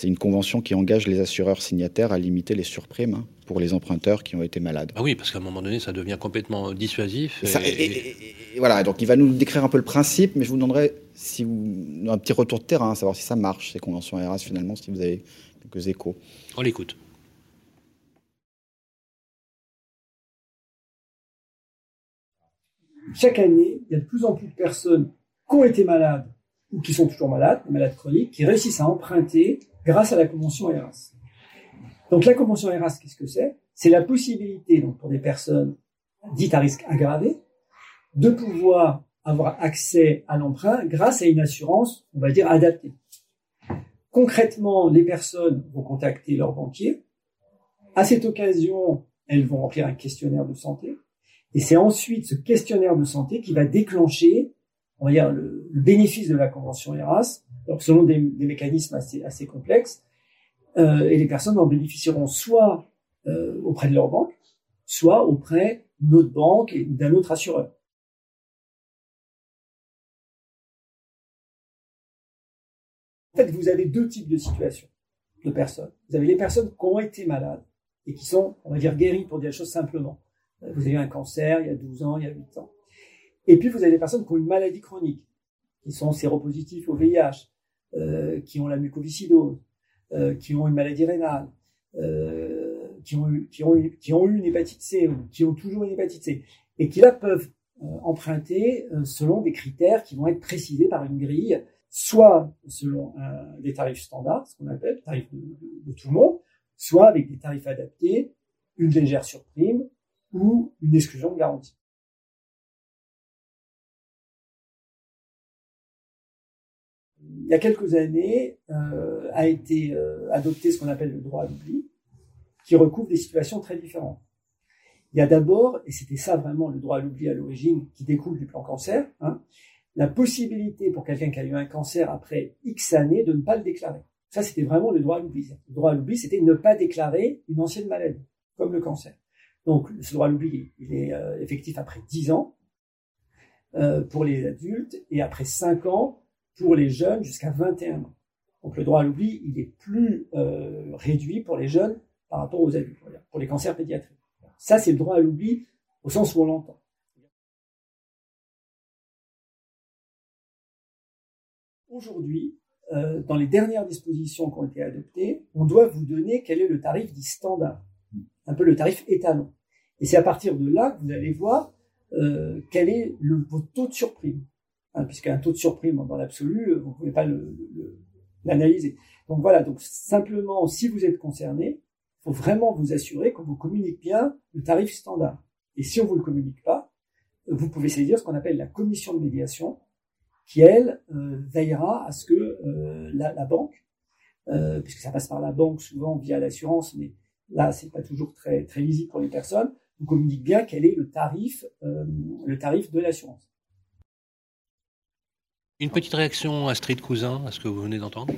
C'est une convention qui engage les assureurs signataires à limiter les surprimes hein, pour les emprunteurs qui ont été malades. Ah oui, parce qu'à un moment donné, ça devient complètement dissuasif. Et, voilà, donc il va nous décrire un peu le principe, mais je vous demanderai si vous, un petit retour de terrain, savoir si ça marche, ces conventions RAS finalement, si vous avez quelques échos. On l'écoute. chaque année, il y a de plus en plus de personnes qui ont été malades ou qui sont toujours malades, malades chroniques, qui réussissent à emprunter grâce à la convention ERAS. Donc la convention ERAS, qu'est-ce que c'est? C'est la possibilité, donc pour des personnes dites à risque aggravé, de pouvoir avoir accès à l'emprunt grâce à une assurance, on va dire, adaptée. Concrètement, les personnes vont contacter leur banquier. À cette occasion, elles vont remplir un questionnaire de santé. Et c'est ensuite ce questionnaire de santé qui va déclencher, on va dire, le, bénéfice de la convention ERAS, selon des, mécanismes assez, assez complexes. Euh, et les personnes en bénéficieront soit euh, auprès de leur banque, soit auprès d'une autre banque ou d'un autre assureur. En fait, vous avez deux types de situations de personnes. Vous avez les personnes qui ont été malades et qui sont, on va dire, guéries pour dire les choses simplement. Vous avez un cancer il y a 12 ans, il y a 8 ans. Et puis, vous avez des personnes qui ont une maladie chronique, qui sont séropositifs au VIH, euh, qui ont la mucoviscidose, euh, qui ont une maladie rénale, euh, qui, ont eu, une hépatite C ou qui ont toujours une hépatite C, et qui là peuvent emprunter selon des critères qui vont être précisés par une grille, soit selon des tarifs standards, ce qu'on appelle tarifs de, de, de tout le monde, soit avec des tarifs adaptés, une légère surprime, ou une exclusion de garantie. Il y a quelques années, euh, a été euh, adopté ce qu'on appelle le droit à l'oubli, qui recouvre des situations très différentes. Il y a d'abord, et c'était ça vraiment le droit à l'oubli à l'origine, qui découle du plan cancer, hein, la possibilité pour quelqu'un qui a eu un cancer après X années de ne pas le déclarer. Ça, c'était vraiment le droit à l'oubli. Le droit à l'oubli, c'était ne pas déclarer une ancienne maladie, comme le cancer. Donc, ce droit à l'oubli, il est euh, effectif après 10 ans pour les adultes et après 5 ans pour les jeunes jusqu'à 21 ans. Donc, le droit à l'oubli, il est plus euh, réduit pour les jeunes par rapport aux adultes, pour les cancers pédiatriques. Ça, c'est le droit à l'oubli au sens où on l'entend. Aujourd'hui, dans les dernières dispositions qui ont été adoptées, on doit vous donner quel est le tarif dit standard un peu le tarif étalon. Et c'est à partir de là que vous allez voir euh, quel est votre taux de surprime. Hein, Puisqu'un taux de surprime dans l'absolu, euh, vous ne pouvez pas l'analyser. Donc voilà, donc simplement, si vous êtes concerné, il faut vraiment vous assurer qu'on vous communique bien le tarif standard. Et si on vous le communique pas, vous pouvez saisir ce qu'on appelle la commission de médiation, qui elle euh, veillera à ce que euh, la, la, banque, euh, puisque ça passe par la banque souvent via l'assurance, mais là, c'est pas toujours très, très lisible pour les personnes, vous communique bien quel est le tarif, euh, le tarif de l'assurance. Une petite réaction à Street Cousin à ce que vous venez d'entendre?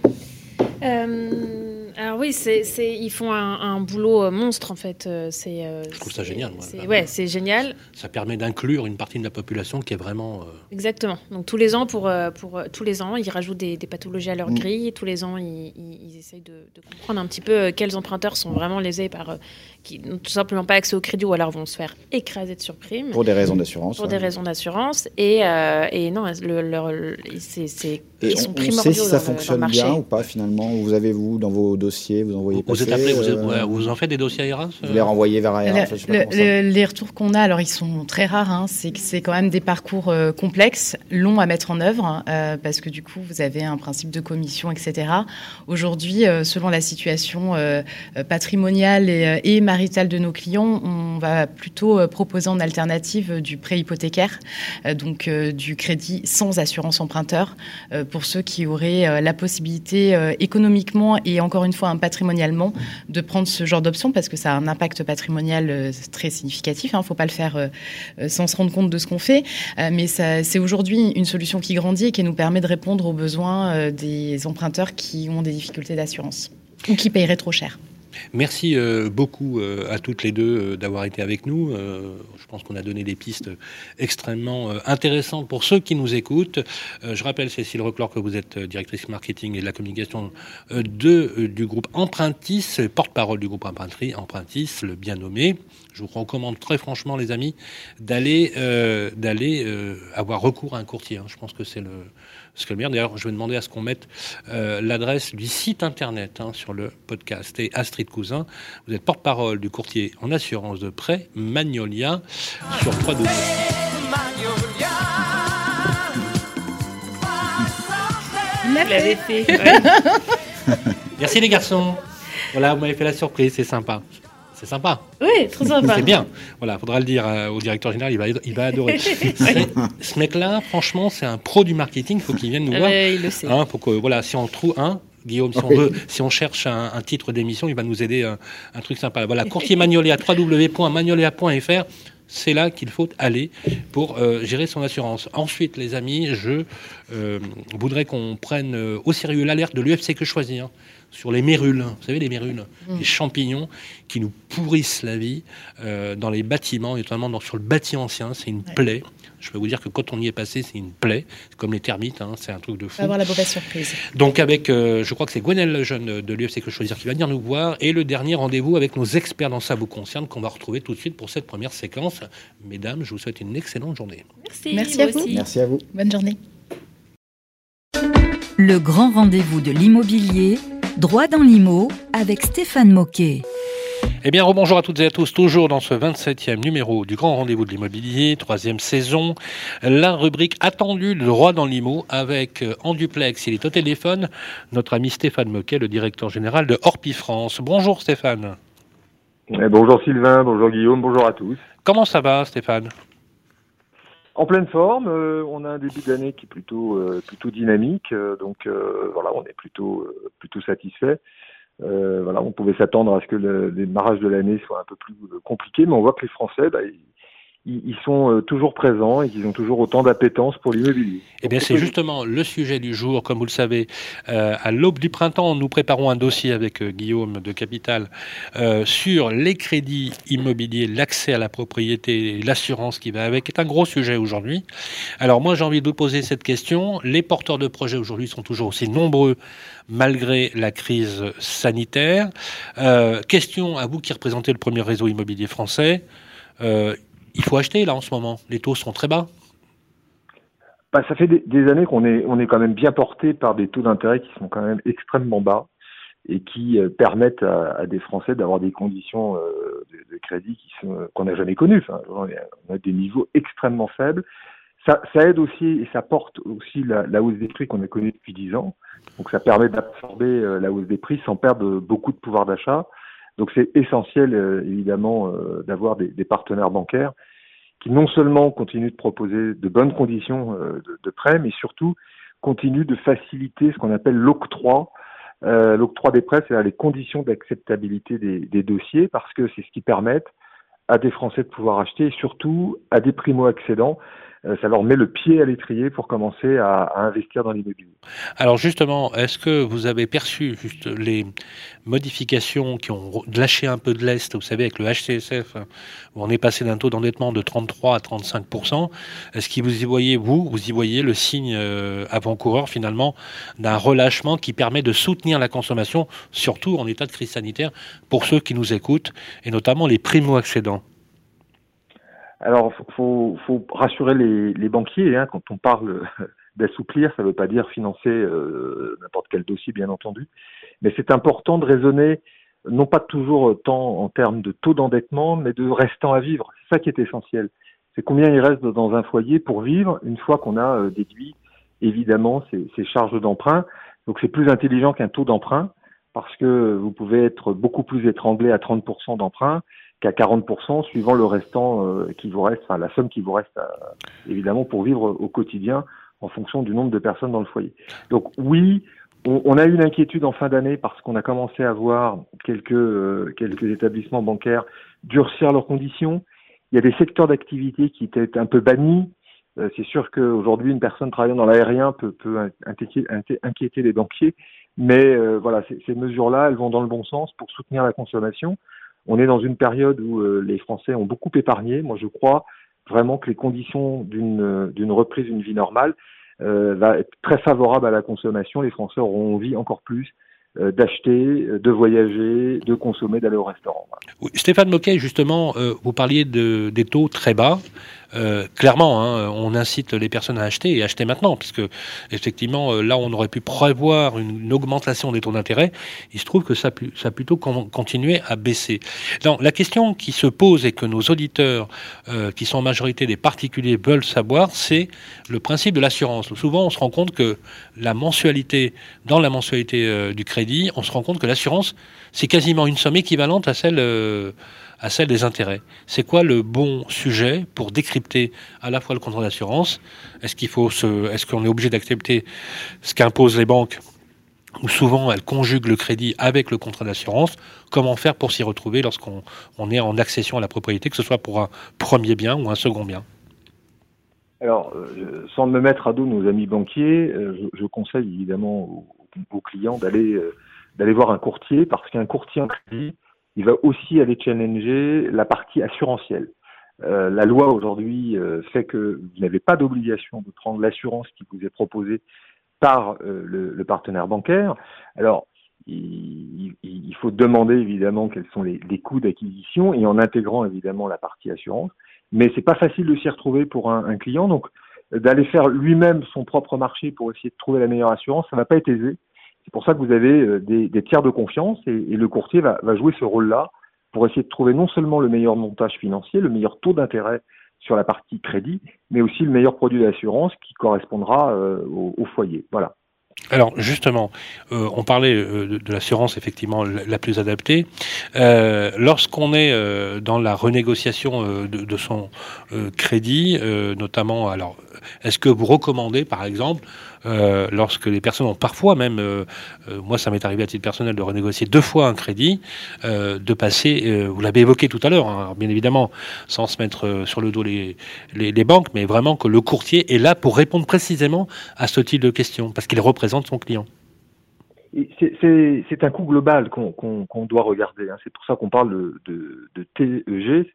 Euh, alors oui, c'est, ils font un, boulot euh, monstre en fait. Euh, c'est, euh, Je trouve ça génial. Moi, c'est, ouais, c'est génial. Ça permet d'inclure une partie de la population qui est vraiment. Exactement. Donc tous les ans, pour, pour tous les ans, ils rajoutent des, pathologies à leur mm. grille. tous les ans, ils, ils, essayent de, comprendre un petit peu quels emprunteurs sont vraiment lésés par qui n'ont tout simplement pas accès au crédit ou alors vont se faire écraser de surprime. Pour des raisons d'assurance. Pour des raisons d'assurance. Et, et non, le, c'est, c'est, ils sont primordiaux. On sait si ça fonctionne bien ou pas finalement. Vous avez vous dans vos dossiers, vous envoyez Vous êtes appelé, euh, vous, en faites des dossiers ERAS Vous les renvoyez vers ERAS Les retours qu'on a, alors ils sont très rares, hein, c'est que c'est quand même des parcours euh, complexes, longs à mettre en œuvre, euh, parce que du coup, vous avez un principe de commission, etc. Aujourd'hui, selon la situation patrimoniale et, et, maritale de nos clients, on va plutôt proposer en alternative du prêt hypothécaire, donc du crédit sans assurance emprunteur, pour ceux qui auraient la possibilité économiquement et encore une fois un patrimonialement de prendre ce genre d'option parce que ça a un impact patrimonial euh, très significatif. Il hein. ne faut pas le faire euh, euh, sans se rendre compte de ce qu'on fait. mais c'est aujourd'hui une solution qui grandit et qui nous permet de répondre aux besoins des emprunteurs qui ont des difficultés d'assurance ou qui paieraient trop cher. Merci euh, beaucoup euh, à toutes les deux euh, d'avoir été avec nous. je pense qu'on a donné des pistes extrêmement intéressantes pour ceux qui nous écoutent. je rappelle, Cécile Reclor, que vous êtes directrice marketing et de la communication du groupe Empruntis, porte-parole du groupe Empruntis, le bien nommé. Je vous recommande très franchement, les amis, d'aller d'aller avoir recours à un courtier. Hein. Je pense que c'est le ce que D'ailleurs, je vais demander à ce qu'on mette euh, l'adresse du site internet hein, sur le podcast. Et Astrid Cousin, vous êtes porte-parole du courtier en assurance de prêt Magnolia sur 3 Vous l'avez fait. Merci les garçons. Voilà, vous m'avez fait la surprise, c'est sympa. C'est sympa. Oui, trop sympa. C'est bien. Voilà, faudra le dire euh, au directeur général, il va, il va adorer. ce mec-là, franchement, c'est un pro du marketing. Il faut qu'il vienne nous voir. il le sait. Hein, que, voilà, si on trouve un, Guillaume, si on, veut, si on cherche un, titre d'émission, il va nous aider un, un truc sympa. Voilà, courtier Magnolia, www.magnolia.fr. C'est là qu'il faut aller pour euh, gérer son assurance. Ensuite, les amis, je euh, voudrais qu'on prenne au sérieux l'alerte de l'UFC que choisir sur les mérules. Vous savez, les mérules, mm. les champignons qui nous pourrissent la vie euh, dans les bâtiments, notamment dans, sur le bâti ancien. C'est une plaie. Je peux vous dire que quand on y est passé, c'est une plaie. comme les termites, hein, c'est un truc de fou. avoir la mauvaise surprise. Donc, avec, euh, je crois que c'est Gwenelle Lejeune de l'UFC que je choisir qui va venir nous voir. Et le dernier rendez-vous avec nos experts dans Ça vous concerne qu'on va retrouver tout de suite pour cette première séquence. Mesdames, je vous souhaite une excellente journée. Merci. Merci à vous. Merci à vous. Bonne journée. Le grand rendez-vous de l'immobilier Droit dans l'IMO avec Stéphane Moquet. Eh bien, rebonjour à toutes et à tous, toujours dans ce 27e numéro du Grand Rendez-vous de l'Immobilier, troisième saison, la rubrique attendue de droit dans l'IMO avec euh, en duplex, il est au téléphone, notre ami Stéphane Moquet, le directeur général de Orpi France. Bonjour Stéphane. Eh, bonjour Sylvain, bonjour Guillaume, bonjour à tous. Comment ça va Stéphane? En pleine forme, euh, on a un début d'année qui est plutôt euh, plutôt dynamique, euh, donc voilà, on est plutôt plutôt satisfait. voilà, on pouvait s'attendre à ce que le, démarrage de l'année soit un peu plus compliqué, mais on voit que les Français, bah, ils sont euh, toujours présents et qu'ils ont toujours autant d'appétence pour l'immobilier. Eh bien, c'est justement le sujet du jour. Comme vous le savez, euh, à l'aube du printemps, nous préparons un dossier avec euh, Guillaume de Capital sur les crédits immobiliers, l'accès à la propriété, l'assurance qui va avec. C'est un gros sujet aujourd'hui. Alors moi, j'ai envie de vous poser cette question. Les porteurs de projets aujourd'hui sont toujours aussi nombreux malgré la crise sanitaire. question à vous qui représentez le premier réseau immobilier français il faut acheter là en ce moment. Les taux sont très bas. Bah, ça fait des, années qu'on est, on est quand même bien porté par des taux d'intérêt qui sont quand même extrêmement bas et qui euh, permettent à, des Français d'avoir des conditions euh, de, crédit sont qu'on n'a jamais connues. on a des niveaux extrêmement faibles. Ça, aide aussi et ça porte aussi la, hausse des prix qu'on a connue depuis 10 ans. Donc ça permet d'absorber euh, la hausse des prix sans perdre beaucoup de pouvoir d'achat. Donc c'est essentiel évidemment d'avoir des, partenaires bancaires qui non seulement continue de proposer de bonnes conditions euh, de, prêt, mais surtout continue de faciliter ce qu'on appelle l'octroi. Euh, l'octroi des prêts, c'est-à-dire les conditions d'acceptabilité des, dossiers, parce que c'est ce qui permet à des Français de pouvoir acheter, et surtout à des primo-accédants, euh, ça leur met le pied à l'étrier pour commencer à, investir dans l'immobilier. Alors justement, est-ce que vous avez perçu juste les modifications qui ont lâché un peu de l'Est, vous savez, avec le HCSF, on est passé d'un taux d'endettement de 33 à 35% Est-ce que vous y voyez, vous, vous y voyez le signe euh, avant-coureur finalement d'un relâchement qui permet de soutenir la consommation, surtout en état de crise sanitaire, pour ceux qui nous écoutent, et notamment les primo-accédants? Alors, faut, faut rassurer les, les banquiers. Hein, quand on parle d'assouplir, ça ne veut pas dire financer euh, n'importe quel dossier, bien entendu. Mais c'est important de raisonner, non pas toujours tant en termes de taux d'endettement, mais de restant à vivre. C'est ça qui est essentiel. C'est combien il reste dans un foyer pour vivre une fois qu'on a euh, déduit, évidemment, ces, ces charges d'emprunt. Donc, c'est plus intelligent qu'un taux d'emprunt parce que vous pouvez être beaucoup plus étranglé à 30% d'emprunt qu'à 40% suivant le restant euh, qui vous reste, enfin la somme qui vous reste euh, évidemment pour vivre au quotidien en fonction du nombre de personnes dans le foyer. Donc oui, on, a eu une inquiétude en fin d'année parce qu'on a commencé à voir quelques, euh, quelques établissements bancaires durcir leurs conditions. Il y a des secteurs d'activité qui étaient un peu bannis. c'est sûr qu'aujourd'hui, une personne travaillant dans l'aérien peut, peut inquiéter, inquiéter les banquiers, Mais euh, voilà, ces, ces mesures-là, elles vont dans le bon sens pour soutenir la consommation. On est dans une période où euh, les Français ont beaucoup épargné. Moi, je crois vraiment que les conditions d'une d'une reprise d'une vie normale euh, être très favorable à la consommation. Les Français auront envie encore plus euh, d'acheter, euh, de voyager, de consommer, d'aller au restaurant. Stéphane Moquet, justement, euh, vous parliez de, des taux très bas. Euh, clairement, hein, on incite les personnes à acheter et acheter maintenant, puisque effectivement, euh, là, on aurait pu prévoir une, augmentation des taux d'intérêt. Il se trouve que ça, a plutôt con- continué à baisser. Non, la question qui se pose et que nos auditeurs, euh, qui sont en majorité des particuliers, veulent savoir, c'est le principe de l'assurance. Souvent, on se rend compte que la mensualité, dans la mensualité euh, du crédit, on se rend compte que l'assurance, c'est quasiment une somme équivalente à celle à celle des intérêts. C'est quoi le bon sujet pour décrypter à la fois le contrat d'assurance? Est-ce qu'on est obligé d'accepter ce qu'imposent les banques où souvent elles conjuguent le crédit avec le contrat d'assurance? Comment faire pour s'y retrouver lorsqu'on on est en accession à la propriété, que ce soit pour un premier bien ou un second bien? Alors, euh, sans me mettre à dos nos amis banquiers, euh, je, conseille évidemment aux, aux clients d'aller euh, d'aller voir un courtier parce qu'un courtier en crédit, il va aussi aller challenger la partie assurantielle. Euh, la loi aujourd'hui euh, fait que vous n'avez pas d'obligation de prendre l'assurance qui vous est proposée par euh, le, le partenaire bancaire. Alors, il, il- faut demander évidemment quels sont les, les coûts d'acquisition et en intégrant évidemment la partie assurance. Mais c'est pas facile de s'y retrouver pour un, un client. Donc, d'aller faire lui-même son propre marché pour essayer de trouver la meilleure assurance, ça va pas être aisé. C'est pour ça que vous avez euh, des, tiers de confiance et, le courtier va, jouer ce rôle-là pour essayer de trouver non seulement le meilleur montage financier, le meilleur taux d'intérêt sur la partie crédit, mais aussi le meilleur produit d'assurance qui correspondra euh, au, foyer. Voilà. Alors justement, euh, on parlait de, l'assurance effectivement la, plus adaptée. Lorsqu'on est dans la renégociation de, de son crédit, notamment, alors est-ce que vous recommandez par exemple, euh, lorsque les personnes ont parfois même, euh, euh, moi ça m'est arrivé à titre personnel de renégocier deux fois un crédit, de passer, vous l'avez évoqué tout à l'heure, hein, bien évidemment, sans se mettre sur le dos les, banques, mais vraiment que le courtier est là pour répondre précisément à ce type de questions, parce qu'il représente son client. C'est un coût global qu'on doit regarder. hein. C'est pour ça qu'on parle de, de, de TEG,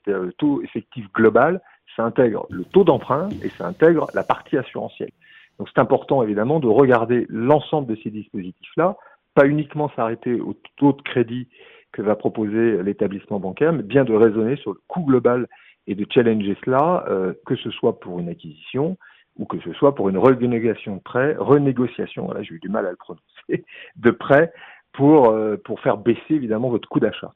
c'est-à-dire le taux effectif global. Ça intègre le taux d'emprunt et ça intègre la partie assurantielle. Donc c'est important évidemment de regarder l'ensemble de ces dispositifs-là, pas uniquement s'arrêter au taux de crédit que va proposer l'établissement bancaire, mais bien de raisonner sur le coût global et de challenger cela, euh, que ce soit pour une acquisition ou que ce soit pour une renégociation de prêt, renégociation, voilà, j'ai eu du mal à le prononcer, de prêt pour, euh, pour faire baisser évidemment votre coût d'achat.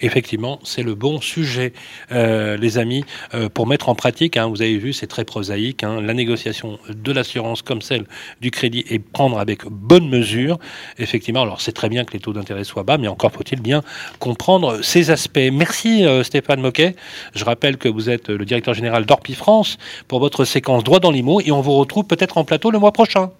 Effectivement, c'est le bon sujet, euh, les amis, euh, pour mettre en pratique. hein, vous avez vu, c'est très prosaïque. hein, la négociation de l'assurance comme celle du crédit et prendre avec bonne mesure. Effectivement, alors c'est très bien que les taux d'intérêt soient bas, mais encore faut-il bien comprendre ces aspects. Merci euh, Stéphane Moquet. Je rappelle que vous êtes le directeur général d'Orpi France pour votre séquence droit dans l'IMO et on vous retrouve peut-être en plateau le mois prochain.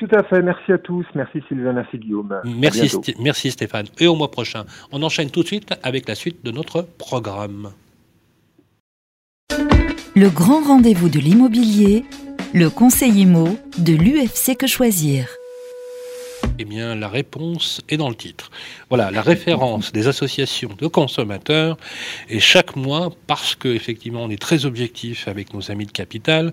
Tout à fait, merci à tous, merci Sylvain, merci Guillaume. Merci. Sté- merci Stéphane. Et au mois prochain. On enchaîne tout de suite avec la suite de notre programme. Le grand rendez-vous de l'immobilier, le conseil IMO de l'UFC Que Choisir. Eh bien, la réponse est dans le titre. Voilà, la référence des associations de consommateurs. Et chaque mois, parce que effectivement, on est très objectif avec nos amis de Capital,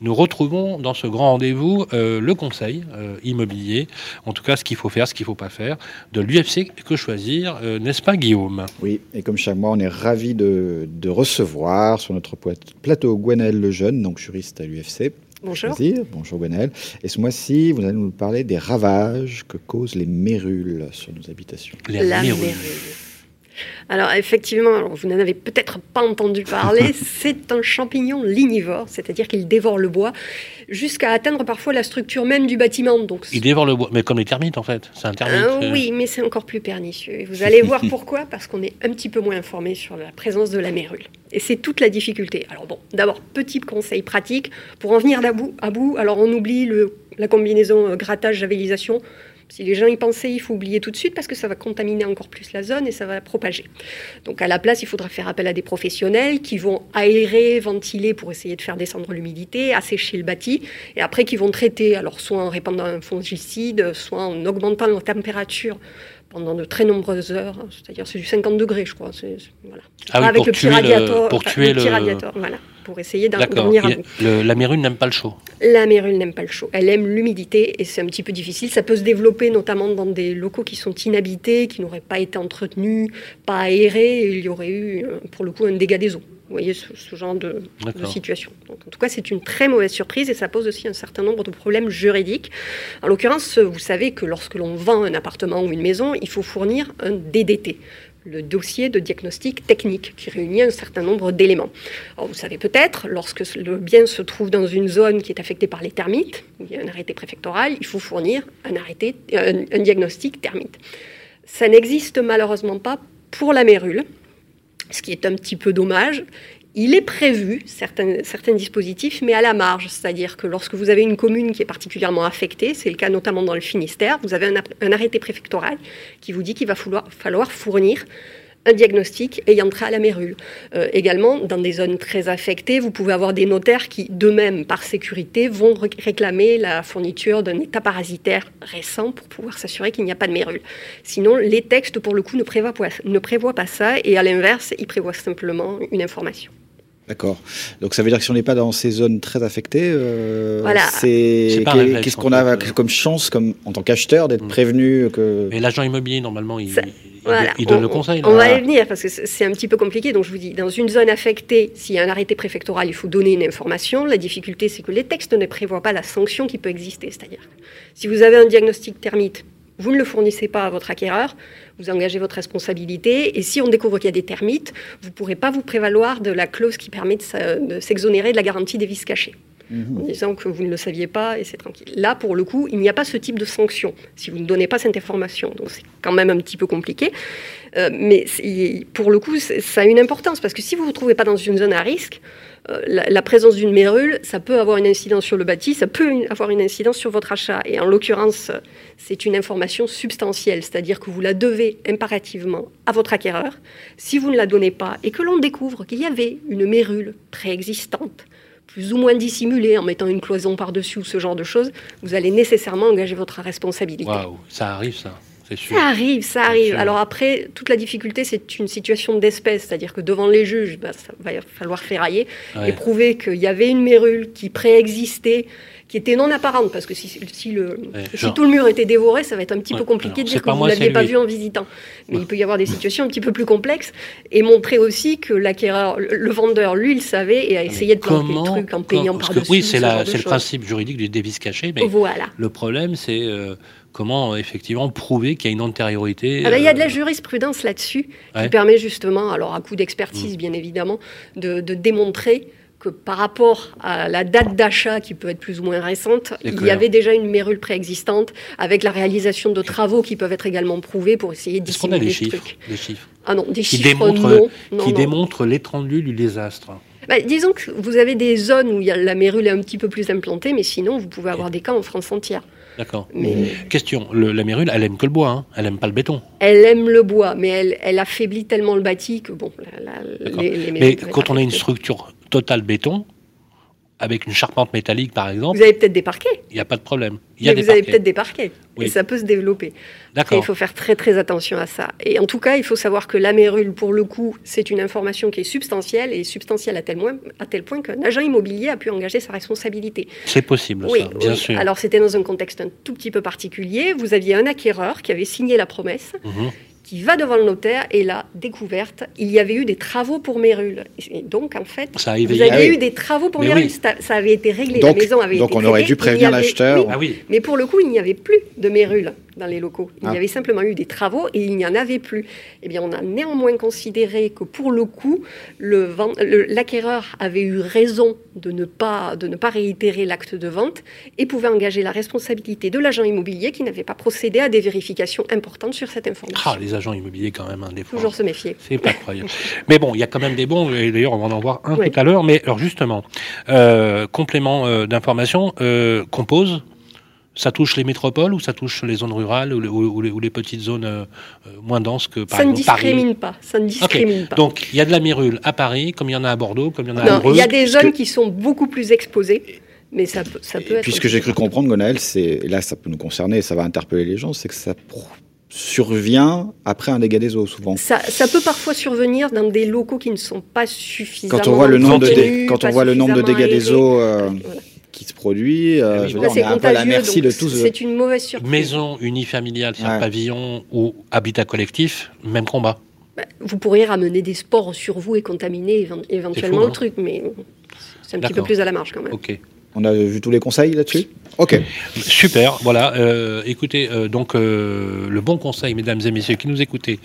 nous retrouvons dans ce grand rendez-vous euh, le conseil euh, immobilier. En tout cas, ce qu'il faut faire, ce qu'il ne faut pas faire, de l'UFC que choisir, euh, n'est-ce pas, Guillaume? Oui, et comme chaque mois, on est ravi de, recevoir sur notre plateau Gwenaël Lejeune, donc juriste à l'UFC. Bonjour. Bonjour Gwenaël. Et ce mois-ci, vous allez nous parler des ravages que causent les mérules sur nos habitations. La mérule. Alors effectivement, alors, vous n'en avez peut-être pas entendu parler, c'est un champignon lignivore, c'est-à-dire qu'il dévore le bois jusqu'à atteindre parfois la structure même du bâtiment. Donc Il dévore le bois, mais comme les termites en fait. C'est un termite. Ah euh, oui, mais c'est encore plus pernicieux. Et vous allez voir pourquoi, parce qu'on est un petit peu moins informé sur la présence de la mérule. Et c'est toute la difficulté. Alors bon, d'abord, petit conseil pratique, pour en venir à bout, à bout alors on oublie le, la combinaison euh, grattage-javélisation. Si les gens y pensaient, il faut oublier tout de suite parce que ça va contaminer encore plus la zone et ça va propager. Donc à la place, il faudra faire appel à des professionnels qui vont aérer, ventiler pour essayer de faire descendre l'humidité, assécher le bâti et après qui vont traiter, alors soit en répandant un fongicide, soit en augmentant la température pendant de très nombreuses heures, c'est-à-dire c'est du 50 degrés, je crois. C'est, voilà. Ah oui, Avec pour le petit tuer le- radiateur, pour enfin, tuer le petit le- radiateur, voilà, pour essayer d'en, d'en D'accord. venir à Il- bout. le- La mérule n'aime pas le chaud. La mérule n'aime pas le chaud. Elle aime l'humidité et c'est un petit peu difficile. Ça peut se développer notamment dans des locaux qui sont inhabités, qui n'auraient pas été entretenus, pas aérés. Et il y aurait eu, euh, pour le coup, un dégât des eaux. Vous voyez ce, ce genre de, situation. Donc, en tout cas, c'est une très mauvaise surprise et ça pose aussi un certain nombre de problèmes juridiques. En l'occurrence, vous savez que lorsque l'on vend un appartement ou une maison, il faut fournir un DDT le dossier de diagnostic technique qui réunit un certain nombre d'éléments. Vous savez peut-être, lorsque le bien se trouve dans une zone qui est affectée par les termites, il y a un arrêté préfectoral, il faut fournir un, un diagnostic termite. Ça n'existe malheureusement pas pour la mérule, ce qui est un petit peu dommage. Il est prévu certains, dispositifs, mais à la marge, c'est-à-dire que lorsque vous avez une commune qui est particulièrement affectée, c'est le cas notamment dans le Finistère, vous avez un, arrêté préfectoral qui vous dit qu'il va falloir, fournir un diagnostic ayant trait à la mérule. Euh, également, dans des zones très affectées, vous pouvez avoir des notaires qui, d'eux-mêmes, par sécurité, vont ré- réclamer la fourniture d'un état parasitaire récent pour pouvoir s'assurer qu'il n'y a pas de mérule. Sinon, les textes, pour le coup, ne prévoient pas ça, et à l'inverse, ils prévoient simplement une information. D'accord. Donc ça veut dire que si on n'est pas dans ces zones très affectées, euh, Voilà. c'est qu'est-ce qu'on a fait, comme chance, comme en tant qu'acheteur, d'être prévenu que. Mais l'agent immobilier, normalement, il, il- Voilà. il donne on, le conseil. On va y venir parce que c'est un petit peu compliqué. Donc je vous dis, dans une zone affectée, s'il y a un arrêté préfectoral, il faut donner une information. La difficulté, c'est que les textes ne prévoient pas la sanction qui peut exister. C'est-à-dire, que si vous avez un diagnostic termite, vous ne le fournissez pas à votre acquéreur, vous engagez votre responsabilité. Et si on découvre qu'il y a des termites, vous ne pourrez pas vous prévaloir de la clause qui permet de s'exonérer de la garantie des vices cachés en disant que vous ne le saviez pas et c'est tranquille. Là, pour le coup, il n'y a pas ce type de sanction si vous ne donnez pas cette information. Donc c'est quand même un petit peu compliqué. Euh, mais pour le coup, ça a une importance parce que si vous ne vous trouvez pas dans une zone à risque, la, la présence d'une mérule, ça peut avoir une incidence sur le bâti, ça peut avoir une incidence sur votre achat. Et en l'occurrence, euh, c'est une information substantielle, c'est-à-dire que vous la devez impérativement à votre acquéreur. Si vous ne la donnez pas et que l'on découvre qu'il y avait une mérule préexistante, plus ou moins dissimulée en mettant une cloison par-dessus ou ce genre de choses, vous allez nécessairement engager votre responsabilité. Waouh, ça arrive, ça, c'est sûr. Ça arrive, ça arrive. Alors après, toute la difficulté, c'est une situation d'espèce, c'est-à-dire que devant les juges, bah, ça va falloir ferrailler Ouais. et prouver qu'il y avait une mérule qui préexistait, qui était non apparente, parce que si, si le, si genre- tout le mur était dévoré, ça va être un petit Ouais, peu compliqué alors, de dire que vous ne l'aviez pas vu en visitant. Mais il peut y avoir des situations un petit peu plus complexes et montrer aussi que l'acquéreur, le, vendeur, lui, il savait et a essayé de Comment le truc en payant par-dessus. oui, c'est ce le principe juridique du dévice caché, mais Voilà. le problème, c'est euh, comment effectivement prouver qu'il y a une antériorité. Ah bah, il y a de euh, la jurisprudence là-dessus Ouais. qui permet justement, alors à coup d'expertise bien évidemment, de, de démontrer que par rapport à la date d'achat qui peut être plus ou moins récente, il y avait déjà une mérule préexistante avec la réalisation de travaux qui peuvent être également prouvés pour essayer de Est-ce qu'on a dissimuler des chiffres, des chiffres Ah non, des qui chiffres démontrent, non. non, qui non. démontrent l'étendue du désastre. Bah, disons que vous avez des zones où il y a, la mérule est un petit peu plus implantée, mais sinon vous pouvez avoir des cas en France entière. D'accord. Mais- Question le- la mérule, elle aime que le bois, hein. elle aime pas le béton. Elle aime le bois, mais elle, elle affaiblit tellement le bâti que bon, la- la- D'accord. les, les Mais quand on a une structure totale béton, avec une charpente métallique par exemple, Vous avez peut-être des parquets. il n'y a pas de problème. Il y a Mais des vous avez peut-être des parquets. Oui. Et ça peut se développer. D'accord. il faut faire très très attention à ça. Et en tout cas, il faut savoir que la mérule, pour le coup, c'est une information qui est substantielle et substantielle à tel, point, à tel point qu'un agent immobilier a pu engager sa responsabilité. C'est possible, Oui, ça, bien oui. sûr. Alors c'était dans un contexte un tout petit peu particulier. Vous aviez un acquéreur qui avait signé la promesse, Mhm. Qui va devant le notaire et là, découverte, il y avait eu des travaux pour mérule. Et donc en fait, Ça a vous aviez Ah oui. eu des travaux pour Mais mérule. oui. Ça, ça avait été réglé, Donc- la maison avait donc été on aurait dû prévenir l'acheteur. oui. Ah oui. Mais pour le coup, il n'y avait plus de mérule dans les locaux. Il Ah. y avait simplement eu des travaux et il n'y en avait plus. Eh bien, on a néanmoins considéré que pour le coup, le vend- le- l'acquéreur avait eu raison de ne, pas, de ne pas réitérer l'acte de vente et pouvait engager la responsabilité de l'agent immobilier qui n'avait pas procédé à des vérifications importantes sur cette information. Ah, les agents immobiliers quand même, hein, des. Toujours se méfier. C'est pas croyable. mais bon, il y a quand même des bons, et d'ailleurs on va en voir un Oui. tout à l'heure. Mais alors justement, euh, complément euh, d'information, euh, compose, Ça touche les métropoles ou ça touche les zones rurales ou les, ou les- ou les petites zones euh, moins denses que par ça ne exemple Paris? discrimine pas. Ça ne discrimine pas. Donc il y a de la mérule à Paris, comme il y en a à Bordeaux, comme il y en a à non, il y a des zones qui sont beaucoup plus exposées, mais ça peut, ça peut être. Puis ce que j'ai cru comprendre, Gonaël, là ça peut nous concerner, ça va interpeller les gens, c'est que ça survient après un dégât des eaux souvent. Ça, ça peut parfois survenir dans des locaux qui ne sont pas suffisamment. Quand on voit le nombre de, quand on voit le nombre de dégâts des eaux euh, qui se produit, euh, je veux dire, on c'est est un peu à la merci de tous. C'est une mauvaise surprise. Maison unifamiliale, Ouais. pavillon ou habitat collectif, même combat. Bah, Vous pourriez ramener des spores sur vous et contaminer évent- éventuellement fou, le hein. truc, mais c'est un petit peu plus à la marge quand même. Ok. On a vu tous les conseils là-dessus Ok. Super, voilà. euh, écoutez, euh, donc euh, le bon conseil, mesdames et messieurs qui nous écoutez,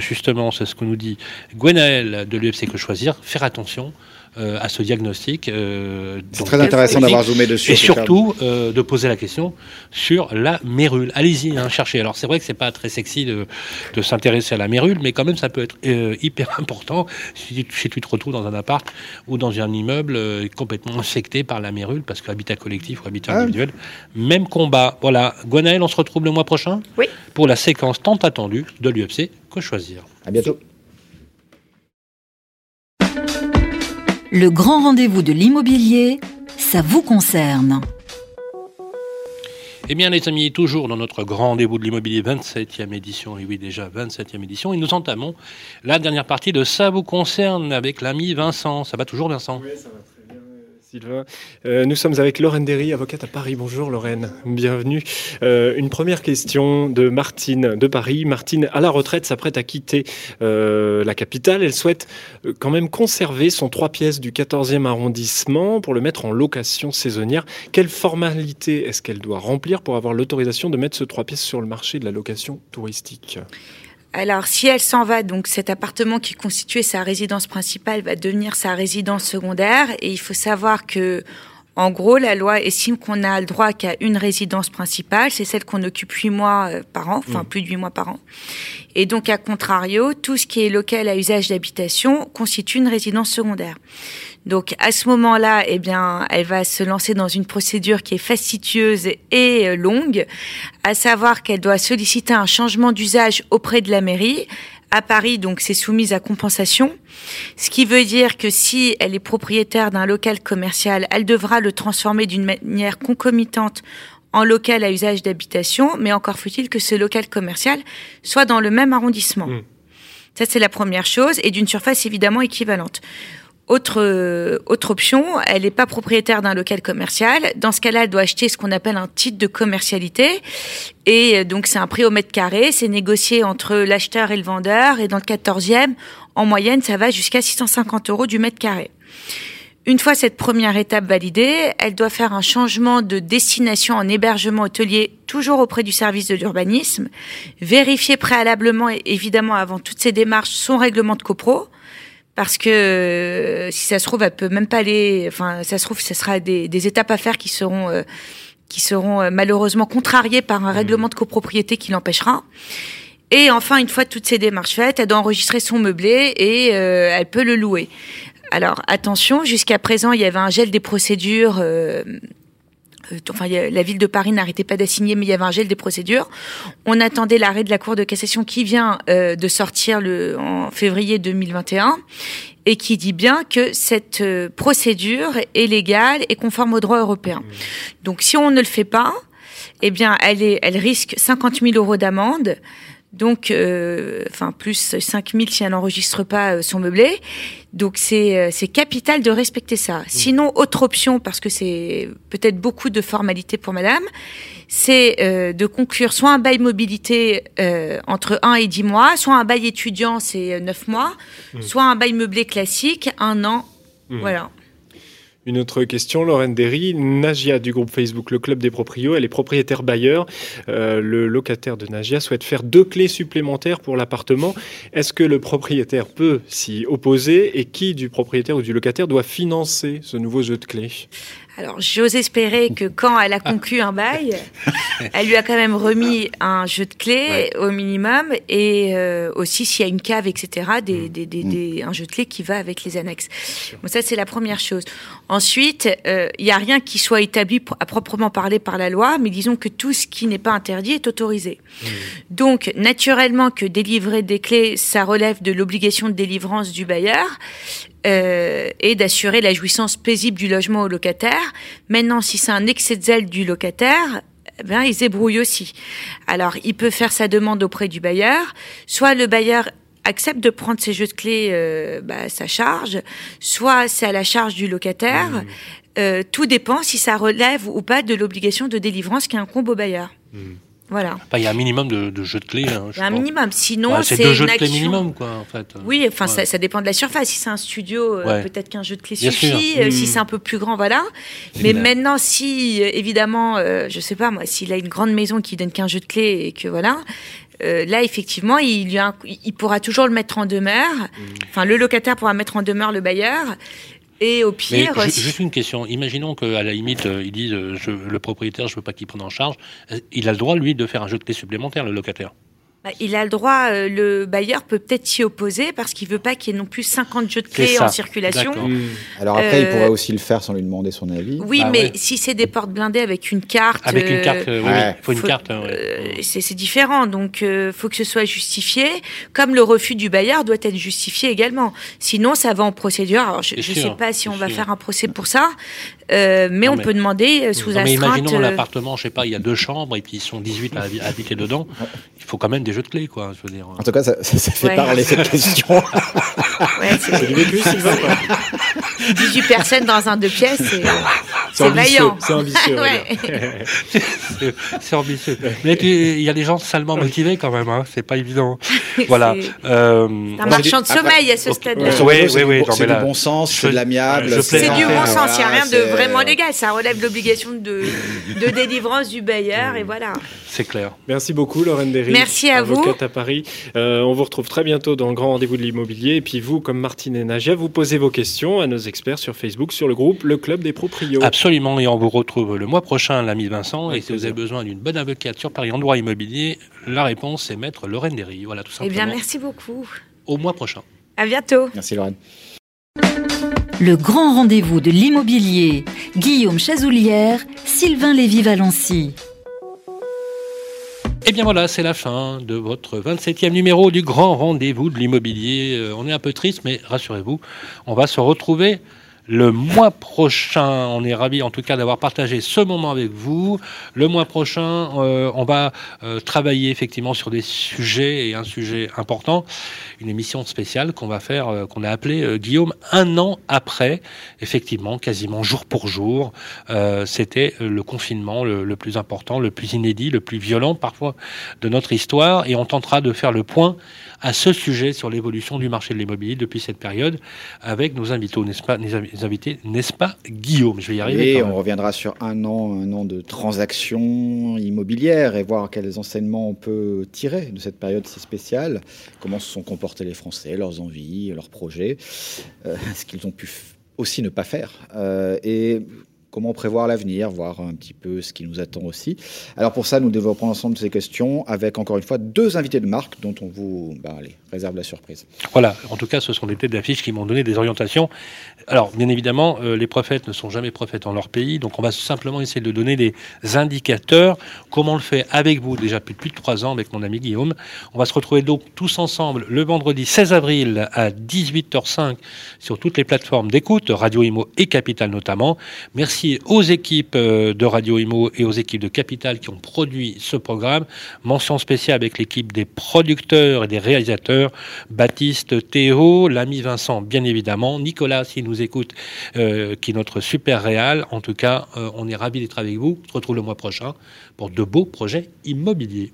justement, c'est ce que nous dit Gwenaël de l'UFC Que Choisir, faire attention. Euh, à ce diagnostic. euh, donc, très intéressant d'avoir zoomé dessus, Et surtout euh, de poser la question sur la mérule. Allez-y, hein, cherchez. Alors c'est vrai que c'est pas très sexy de, de s'intéresser à la mérule, mais quand même ça peut être euh, hyper important si, tu- si tu te retrouves dans un appart ou dans un immeuble euh, complètement infecté par la mérule, parce que habitat collectif ou habitat Ah. individuel, même combat. Voilà. Gwenaël, on se retrouve le mois prochain Oui. pour la séquence tant attendue de l'UFC Que Choisir. À bientôt. Le grand rendez-vous de l'immobilier, ça vous concerne. Eh bien, les amis, toujours dans notre grand rendez-vous de l'immobilier, 27e édition, et oui, déjà 27e édition, et nous entamons la dernière partie de Ça vous concerne avec l'ami Vincent. Ça va toujours, Vincent? Oui, ça va très bien, Sylvain. Euh, nous sommes avec Lorraine Derry, avocate à Paris. Bonjour Lorraine, bienvenue. Euh, une première question de Martine de Paris. Martine, à la retraite, s'apprête à quitter euh, la capitale. Elle souhaite quand même conserver son trois pièces du 14e arrondissement pour le mettre en location saisonnière. Quelle formalité est-ce qu'elle doit remplir pour avoir l'autorisation de mettre ce trois pièces sur le marché de la location touristique? Alors, si elle s'en va, donc cet appartement qui constituait sa résidence principale va devenir sa résidence secondaire. Et il faut savoir que, en gros, la loi estime qu'on a le droit qu'à une résidence principale, c'est celle qu'on occupe huit mois euh, par an, enfin Mm. plus de huit mois par an. Et donc, à contrario, tout ce qui est local à usage d'habitation constitue une résidence secondaire. Donc, à ce moment-là, eh bien, elle va se lancer dans une procédure qui est fastidieuse et euh, longue, à savoir qu'elle doit solliciter un changement d'usage auprès de la mairie. À Paris, donc, c'est soumise à compensation. Ce qui veut dire que si elle est propriétaire d'un local commercial, elle devra le transformer d'une manière concomitante en local à usage d'habitation, mais encore faut-il que ce local commercial soit dans le même arrondissement. Ça, c'est la première chose, et d'une surface évidemment équivalente. Autre, autre option, elle n'est pas propriétaire d'un local commercial. Dans ce cas-là, elle doit acheter ce qu'on appelle un titre de commercialité. Et euh, donc, c'est un prix au mètre carré. C'est négocié entre l'acheteur et le vendeur. Et dans le 14e, en moyenne, ça va jusqu'à 650 euros du mètre carré. Une fois cette première étape validée, elle doit faire un changement de destination en hébergement hôtelier, toujours auprès du service de l'urbanisme, vérifier préalablement, évidemment avant toutes ces démarches, son règlement de copro, parce que euh, si ça se trouve, elle peut même pas aller. Enfin, ça se trouve, ce sera des, des étapes à faire qui seront euh, qui seront euh, malheureusement contrariées par un règlement de copropriété qui l'empêchera. Et enfin, une fois toutes ces démarches faites, elle doit enregistrer son meublé et euh, elle peut le louer. Alors attention, jusqu'à présent, il y avait un gel des procédures. euh, enfin, y a- la ville de Paris n'arrêtait pas d'assigner, mais il y avait un gel des procédures. On attendait l'arrêt de la Cour de cassation qui vient euh, de sortir le, en février 2021 et qui dit bien que cette euh, procédure est légale et conforme au droit européen. Donc, si on ne le fait pas, eh bien, elle, est, elle risque 50 000 euros d'amende. Donc, euh, enfin, plus 5 000 si elle n'enregistre pas euh, son meublé. Donc, c'est euh, c'est capital de respecter ça. Sinon, autre option, parce que c'est peut-être beaucoup de formalités pour madame, c'est euh, de conclure soit un bail mobilité euh, entre 1 et 10 mois, soit un bail étudiant, c'est 9 mois, Mm. soit un bail meublé classique, un an. Mm. Voilà. Une autre question, Lorraine Derry, Nagia du groupe Facebook Le Club des Proprios, elle est propriétaire bailleur. Euh, le locataire de Nagia souhaite faire deux clés supplémentaires pour l'appartement. Est-ce que le propriétaire peut s'y opposer et qui du propriétaire ou du locataire doit financer ce nouveau jeu de clés? Alors, j'ose espérer que quand elle a conclu un bail, elle lui a quand même remis un jeu de clés au minimum et euh, aussi s'il y a une cave, etc., des, des, des, des- un jeu de clés qui va avec les annexes. Bon, ça, c'est la première chose. Ensuite, euh, il n'y a rien qui soit établi à proprement parler par la loi, mais disons que tout ce qui n'est pas interdit est autorisé. Donc, naturellement, que délivrer des clés, ça relève de l'obligation de délivrance du bailleur euh, et d'assurer la jouissance paisible du logement au locataire. Maintenant, si c'est un excès de zèle du locataire, ben, il se débrouille aussi. Alors, il peut faire sa demande auprès du bailleur, soit le bailleur accepte de prendre ses jeux de clés euh, bah, à sa charge, soit c'est à la charge du locataire. Euh, tout dépend si ça relève ou pas de l'obligation de délivrance qui incombe au bailleur. Voilà. Enfin, il y a un minimum de, de jeux de clés. hein, je un minimum. Sinon, Ouais, c'est deux jeux de clés minimum, quoi, en fait. Oui, enfin, Ouais. ça, ça dépend de la surface. Si c'est un studio, euh, peut-être qu'un jeu de clés Bien suffit. Euh, Si Mm. c'est un peu plus grand, voilà. Mais maintenant, si, euh, évidemment, euh, je sais pas moi, s'il a une grande maison qui donne qu'un jeu de clés et que voilà. euh, là, effectivement, il, pourra toujours le mettre en demeure. Enfin, le locataire pourra mettre en demeure le bailleur. Et au pire, si- juste une question. Imaginons qu'à la limite, euh, ils disent euh, je, le propriétaire, je veux pas qu'il prenne en charge. Euh, Il a le droit, lui, de faire un jeu de clés supplémentaire, le locataire. Bah, il a le droit, euh, le bailleur peut peut-être s'y opposer parce qu'il veut pas qu'il y ait non plus 50 jeux de clés en circulation. D'accord. Alors après, il Euh, pourrait aussi le faire sans lui demander son avis. Oui, mais si c'est des portes blindées avec une carte. Avec une carte, euh, oui, faut une faut- carte. hein, ouais. euh, c'est c'est différent, donc il faut que ce soit justifié, comme le refus du bailleur doit être justifié également. Sinon, ça va en procédure. Alors, je ne sais pas si on va sûr. faire un procès pour ça, euh, mais Non, on mais- peut demander euh, sous Non, mais astreinte. imaginons euh, l'appartement, je sais pas, il y a deux chambres et puis ils sont 18 à habi- à habiter dedans. Il faut quand même des jeux de clés, quoi. Je veux dire. En tout cas, ça, ça- ça fait Ouais. parler cette question. ouais, c'est- C'est du vécu, Sylvain, quoi 18 personnes dans un deux pièces, c'est vaillant. c'est ambitieux, Ouais. C'est- ambitieux. Mais il y a des gens salement motivés quand même, hein. c'est pas évident. Voilà. Euh, un marchand de sommeil à ce Ok. stade-là. Oui, C'est oui, du oui. c'est mais du bon sens, je- c'est de l'amiable, je C'est du bon sens, il n'y a rien de vraiment légal. Ça relève de l'obligation de, de délivrance du bailleur, et voilà. C'est clair. Merci beaucoup, Lorraine Derry. Merci à vous. avocate à Paris. Euh, on vous retrouve très bientôt dans le grand rendez-vous de l'immobilier. Et puis vous, comme Martine et Nagia, vous posez vos questions à nos experts sur Facebook, sur le groupe Le Club des Proprios. Absolument, et on vous retrouve le mois prochain, l'ami Vincent. et si vous avez besoin d'une bonne avocate sur Paris en droit immobilier, la réponse est maître Lorraine Derry. Voilà, tout Eh simplement. bien, merci beaucoup. Au mois prochain. À bientôt. Merci, Lorraine. Le grand rendez-vous de l'immobilier. Guillaume Chazoulière, Sylvain Lévy-Valency. Et Eh bien voilà, c'est la fin de votre 27e numéro du grand rendez-vous de l'immobilier. Euh, on est un peu triste, mais rassurez-vous, on va se retrouver le mois prochain. On est ravis en tout cas d'avoir partagé ce moment avec vous. Le mois prochain, euh, on va euh, travailler effectivement sur des sujets et un sujet important. Une émission spéciale qu'on va faire, euh, qu'on a appelée Guillaume un an après. Effectivement, quasiment jour pour jour. C'était le confinement le, le plus important, le plus inédit, le plus violent parfois de notre histoire. Et on tentera de faire le point à ce sujet sur l'évolution du marché de l'immobilier depuis cette période avec nos invités, n'est-ce pas, invités, n'est-ce pas, Guillaume? Je vais y arriver. Et on reviendra sur un an, un an de transactions immobilières et voir quels enseignements on peut tirer de cette période si spéciale. Comment se sont comportés les Français, leurs envies, leurs projets, euh, ce qu'ils ont pu aussi ne pas faire. Euh, et comment prévoir l'avenir, voir un petit peu ce qui nous attend aussi. Alors pour ça, nous développerons l'ensemble de ces questions avec encore une fois deux invités de marque dont on vous bah, allez, réserve la surprise. Voilà, en tout cas, ce sont des têtes d'affiche qui m'ont donné des orientations. Alors, bien évidemment, euh, les prophètes ne sont jamais prophètes en leur pays, donc on va simplement essayer de donner des indicateurs. Comment on le fait avec vous, déjà depuis plus de trois ans, avec mon ami Guillaume. On va se retrouver donc tous ensemble le vendredi 16 avril à 18h05 sur toutes les plateformes d'écoute, Radio Imo et Capital notamment. Merci aux équipes euh, de Radio Imo et aux équipes de Capital qui ont produit ce programme. Mention spéciale avec l'équipe des producteurs et des réalisateurs, Baptiste, Théo, l'ami Vincent, bien évidemment, Nicolas, s'il nous écoute, euh, qui est notre super réal. En tout cas, euh, on est ravis d'être avec vous. On se retrouve le mois prochain pour de beaux projets immobiliers.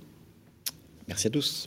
Merci à tous.